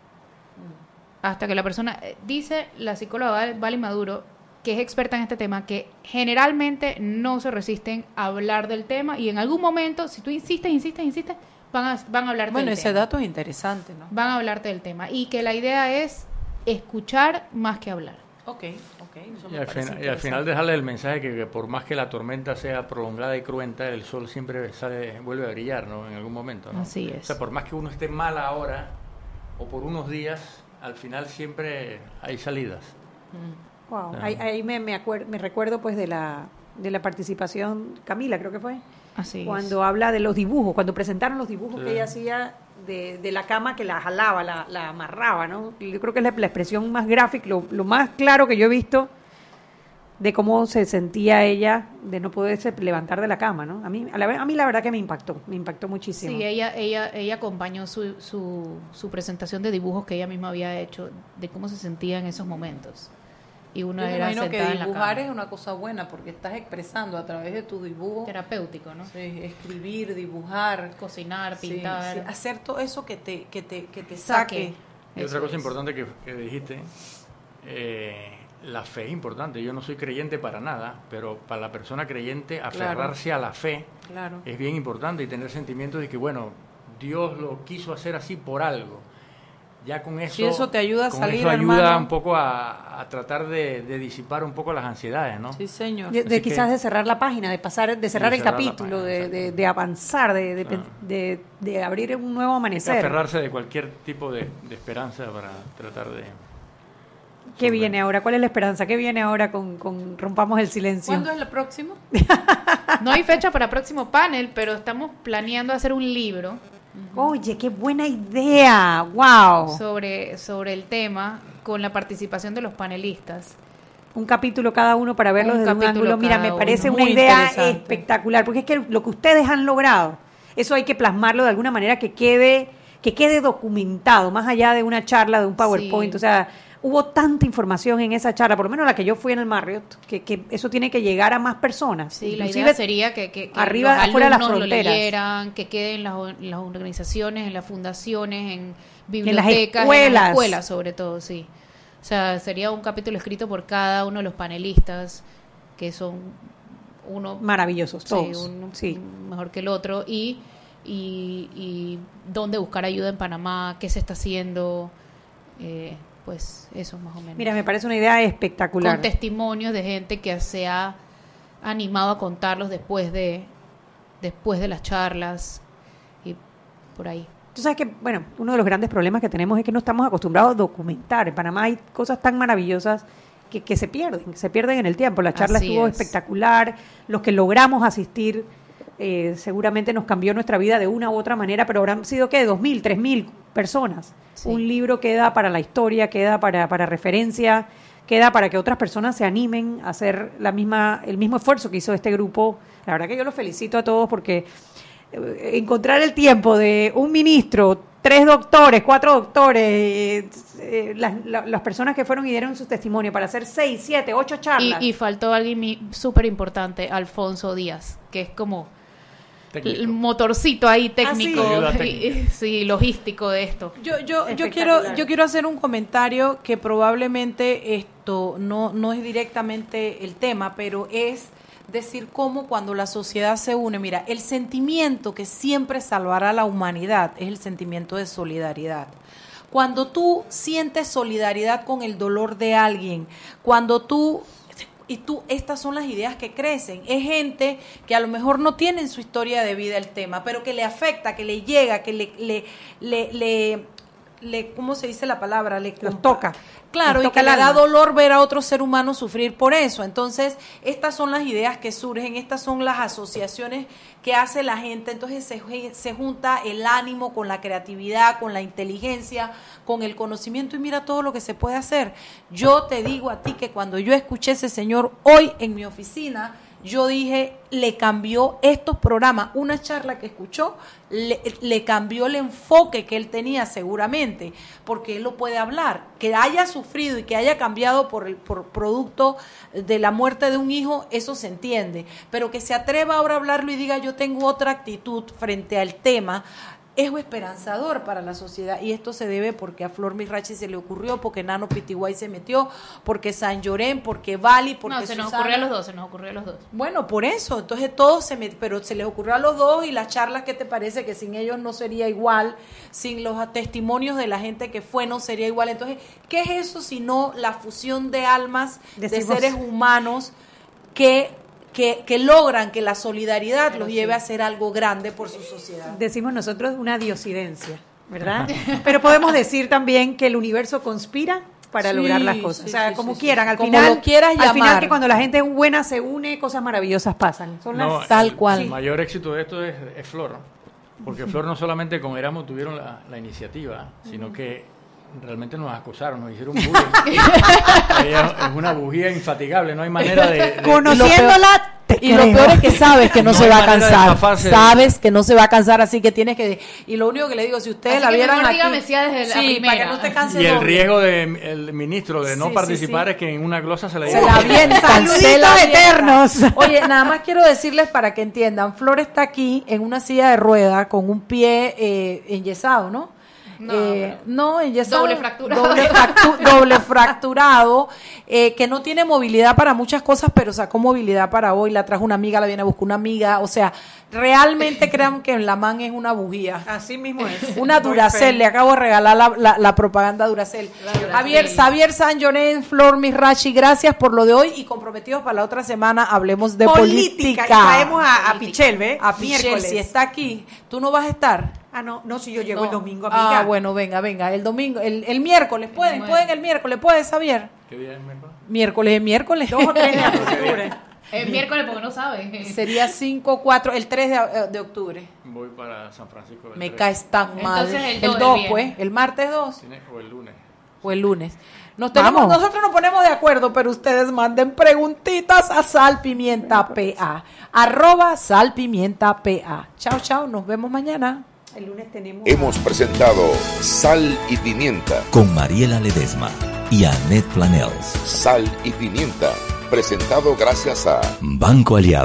S5: Hasta que la persona... eh, Dice la psicóloga Val- Vali Maduro, que es experta en este tema, que generalmente no se resisten a hablar del tema y en algún momento, si tú insistes, insistes, insistes, van a, van a hablarte
S4: Bueno,
S5: del
S4: ese
S5: tema.
S4: dato es interesante, ¿no?
S5: Van a hablarte del tema. Y que la idea es escuchar más que hablar.
S4: Ok, ok. eso
S7: Y
S4: me
S7: al, final, y al final
S4: interesante.
S7: dejarle el mensaje que, que por más que la tormenta sea prolongada y cruenta, el sol siempre sale, vuelve a brillar, ¿no? En algún momento, ¿no?
S5: Así
S7: O
S5: es.
S7: sea, por más que uno esté mal ahora o por unos días, al final siempre hay salidas.
S2: Wow.
S7: Ah.
S2: Ahí, ahí me, me, acuer- me recuerdo pues de la, de la participación, Camila creo que fue,
S5: Así es.
S2: cuando habla de los dibujos, cuando presentaron los dibujos
S7: Sí.
S2: que ella hacía de, de la cama que la jalaba, la, la amarraba, ¿no? Yo creo que es la, la expresión más gráfica, lo, lo más claro que yo he visto de cómo se sentía ella de no poderse levantar de la cama, ¿no? A mí, a, la, a mí la verdad que me impactó, me impactó muchísimo.
S5: Sí, ella, ella, ella acompañó su, su, su presentación de dibujos que ella misma había hecho, de cómo se sentía en esos momentos. Y uno
S4: Yo
S5: era
S4: imagino que
S5: sentada en la
S4: dibujar
S5: cama.
S4: es una cosa buena porque estás expresando a través de tu dibujo.
S5: Terapéutico, ¿no?
S4: Sí, escribir, dibujar.
S5: Cocinar, pintar.
S4: sí, hacer todo eso que te, que te, que te
S5: Saque.
S4: saque.
S7: Y otra cosa importante que, que dijiste, eh, la fe es importante. Yo no soy creyente para nada, pero para la persona creyente aferrarse a la fe
S4: Claro.
S7: es bien importante y tener sentimientos de que, bueno, Dios lo quiso hacer así por algo. Ya con eso,
S4: Si eso te ayuda a
S7: con
S4: salir,
S7: eso ayuda
S4: hermano.
S7: un poco a, a tratar de, de disipar un poco las ansiedades, ¿no?
S4: Sí, señor.
S2: De, de
S7: Así que-
S2: quizás de cerrar la página, de pasar, de cerrar
S7: De
S2: el
S7: cerrar
S2: capítulo,
S7: página,
S2: de, de, de avanzar, de, de,
S7: Claro.
S2: de- de abrir un nuevo
S7: Hay que
S2: amanecer.
S7: aferrarse de cualquier tipo de, de esperanza para tratar de...
S2: ¿Qué viene ahora? ¿Cuál es la esperanza? ¿Qué viene ahora con, con Rompamos el Silencio?
S4: ¿Cuándo es el próximo?
S5: No hay fecha para próximo panel, pero estamos planeando hacer un libro
S2: Oye, qué buena idea. ¡Wow!
S5: sobre, sobre el tema con la participación de los panelistas.
S2: Un capítulo cada uno para verlo
S5: Un
S2: desde un ángulo. Mira, me parece
S4: uno.
S2: una
S4: Muy
S2: idea espectacular, porque es que lo que ustedes han logrado, eso hay que plasmarlo de alguna manera que quede que quede documentado, más allá de una charla, de un PowerPoint.
S5: Sí.
S2: O sea, hubo tanta información en esa charla, por lo menos la que yo fui en el Marriott, que, que eso tiene que llegar a más personas.
S5: Sí, la
S2: Inclusive
S5: idea sería que, que, que
S2: arriba,
S5: los
S2: afuera de las
S5: lo
S2: fronteras.
S5: leyeran, que queden en las, en las organizaciones, en las fundaciones, en
S2: las
S5: bibliotecas, en
S2: escuelas.
S5: las escuelas sobre todo, sí. O sea, sería un capítulo escrito por cada uno de los panelistas, que son uno
S2: Maravillosos,
S5: sí,
S2: todos.
S5: uno
S2: Sí.
S5: mejor que el otro, y, y, y dónde buscar ayuda en Panamá, qué se está haciendo, eh, pues eso más o menos.
S2: Mira, me parece una idea espectacular.
S5: con testimonios de gente que se ha animado a contarlos después de después de las charlas y por ahí.
S2: Tú sabes que, bueno, uno de los grandes problemas que tenemos es que no estamos acostumbrados a documentar. En Panamá hay cosas tan maravillosas que, que se pierden, que se pierden en el tiempo. La charla
S5: Así
S2: estuvo
S5: es.
S2: espectacular, los que logramos asistir eh, seguramente nos cambió nuestra vida de una u otra manera, pero habrán sido, ¿qué? Dos mil, tres mil personas.
S5: Sí.
S2: Un libro queda para la historia, queda para, para referencia, queda para que otras personas se animen a hacer la misma, el mismo esfuerzo que hizo este grupo. La verdad que yo los felicito a todos porque eh, encontrar el tiempo de un ministro, tres doctores, cuatro doctores, eh, eh, las, la- las personas que fueron y dieron su testimonio para hacer seis, siete, ocho
S5: Y,
S2: charlas.
S5: y faltó alguien súper importante, Alfonso Díaz, que es como
S7: Técnico.
S5: el motorcito ahí técnico,
S7: sí. Ayuda
S5: y-
S7: técnica.
S5: sí, logístico de esto.
S4: Yo, yo, yo quiero, yo quiero hacer un comentario que probablemente esto no, no es directamente el tema, pero es decir cómo cuando la sociedad se une, mira, el sentimiento que siempre salvará a la humanidad es el sentimiento de solidaridad. Cuando tú sientes solidaridad con el dolor de alguien, cuando tú y tú, estas son las ideas que crecen. Es gente que a lo mejor no tiene en su historia de vida el tema, pero que le afecta, que le llega, que le, le, le, le, le- ¿cómo se dice la palabra? Le
S2: Los toca.
S4: Claro, y que le da dolor ver a otro ser humano sufrir por eso. Entonces, estas son las ideas que surgen, estas son las asociaciones que hace la gente. Entonces, se, se junta el ánimo con la creatividad, con la inteligencia, con el conocimiento y mira todo lo que se puede hacer. Yo te digo a ti que cuando yo escuché ese señor hoy en mi oficina, yo dije, le cambió estos programas, una charla que escuchó, le, le, cambió el enfoque que él tenía seguramente, porque él lo puede hablar, que haya sufrido y que haya cambiado por el por producto de la muerte de un hijo, eso se entiende, pero que se atreva ahora a hablarlo y diga yo tengo otra actitud frente al tema, es esperanzador para la sociedad. Y esto se debe porque a Flor Mirachi se le ocurrió, porque Nano Pitiguay se metió, porque San Llorén, porque Bali, porque
S5: No, se nos ocurrió a los dos, se nos ocurrió a los dos.
S4: Bueno, por eso, entonces todos se met... pero se les ocurrió a los dos y las charlas que te parece que sin ellos no sería igual, sin los testimonios de la gente que fue no sería igual. Entonces, ¿qué es eso sino la fusión de almas
S2: Decimos-
S4: de seres humanos que que, que logran que la solidaridad los lleve a hacer algo grande por su sociedad?
S2: Decimos nosotros una diosidencia, ¿verdad? Pero podemos decir también que el universo conspira para
S4: Sí,
S2: lograr las cosas.
S4: sí,
S2: o sea,
S4: sí,
S2: como
S4: sí,
S2: quieran,
S4: sí.
S2: al
S4: Como
S2: final,
S4: lo quieras
S2: al final que cuando la gente buena se une, cosas maravillosas pasan. Son las
S7: No,
S4: Tal cual.
S7: El mayor éxito de esto es, es Flor, porque Flor no solamente con Erasmus tuvieron la, la iniciativa, sino que realmente nos acosaron, nos hicieron bullying. Ella es una bujía infatigable, no hay manera de... de-
S2: Conociéndola, te
S4: Y lo
S2: creo.
S4: peor es que sabes que no,
S7: No
S4: se va a
S7: de
S4: cansar.
S7: de-
S4: Sabes que no se va a cansar, así que tienes que. Y lo único que le digo, si ustedes
S5: Así
S4: la vieran aquí.
S5: desde
S4: sí, para que no te canses
S7: Y el riesgo del ministro de no
S4: Sí,
S7: participar
S4: sí.
S7: es que en una glosa se le
S4: Se
S7: diga-
S4: la avientan,
S2: Saluditos
S4: se la
S2: eternos.
S4: Oye, nada más quiero decirles para que entiendan, Flor está aquí en una silla de rueda con un pie eh, enyesado, ¿no?
S5: No,
S4: Eh, no, enyesado.
S5: Doble fracturado.
S4: Doble, fractu- doble fracturado, eh, que no tiene movilidad para muchas cosas, pero sacó movilidad para hoy. La trajo una amiga, la viene a buscar una amiga. O sea, realmente crean que en la man es una bujía.
S2: Así mismo es.
S4: Una Duracel, le acabo de regalar la, la- la propaganda Duracel. Javier, Xavier San Llorén, Flor Misrachi, gracias por lo de hoy y comprometidos para la otra semana hablemos de política.
S2: política. Y traemos a, a Pichel, ¿ve?
S4: A Pichel,
S2: Miércoles.
S4: si está aquí, ¿tú no vas a estar?
S2: Ah, no, no, si yo llego
S4: No.
S2: el domingo, amiga.
S4: Ah, bueno, venga, venga, el domingo, el, el miércoles, ¿pueden? ¿Pueden el miércoles? ¿Puedes, Xavier?
S7: ¿Qué día es miércoles?
S4: Miércoles es miércoles.
S2: Dos o tres de octubre.
S5: El miércoles porque no sabe.
S4: Sería 5, 4, el 3 de, de octubre.
S7: Voy para San Francisco. del
S4: Me
S7: Tres.
S4: caes tan mal.
S5: Entonces, el
S4: el
S5: dos,
S4: 2,
S5: el
S4: pues, el martes 2
S7: Tiene- O el lunes.
S4: o el lunes. Nos tenemos,
S2: Vamos.
S4: nosotros nos ponemos de acuerdo, pero ustedes manden preguntitas a Sal Pimienta PA. Arroba Sal Pimienta PA. Chao, chao. Nos vemos mañana.
S2: El lunes tenemos.
S3: Hemos presentado Sal y Pimienta.
S10: con Mariela Ledesma y Annette Planels.
S3: Sal y Pimienta. Presentado gracias a
S10: Banco Aliado.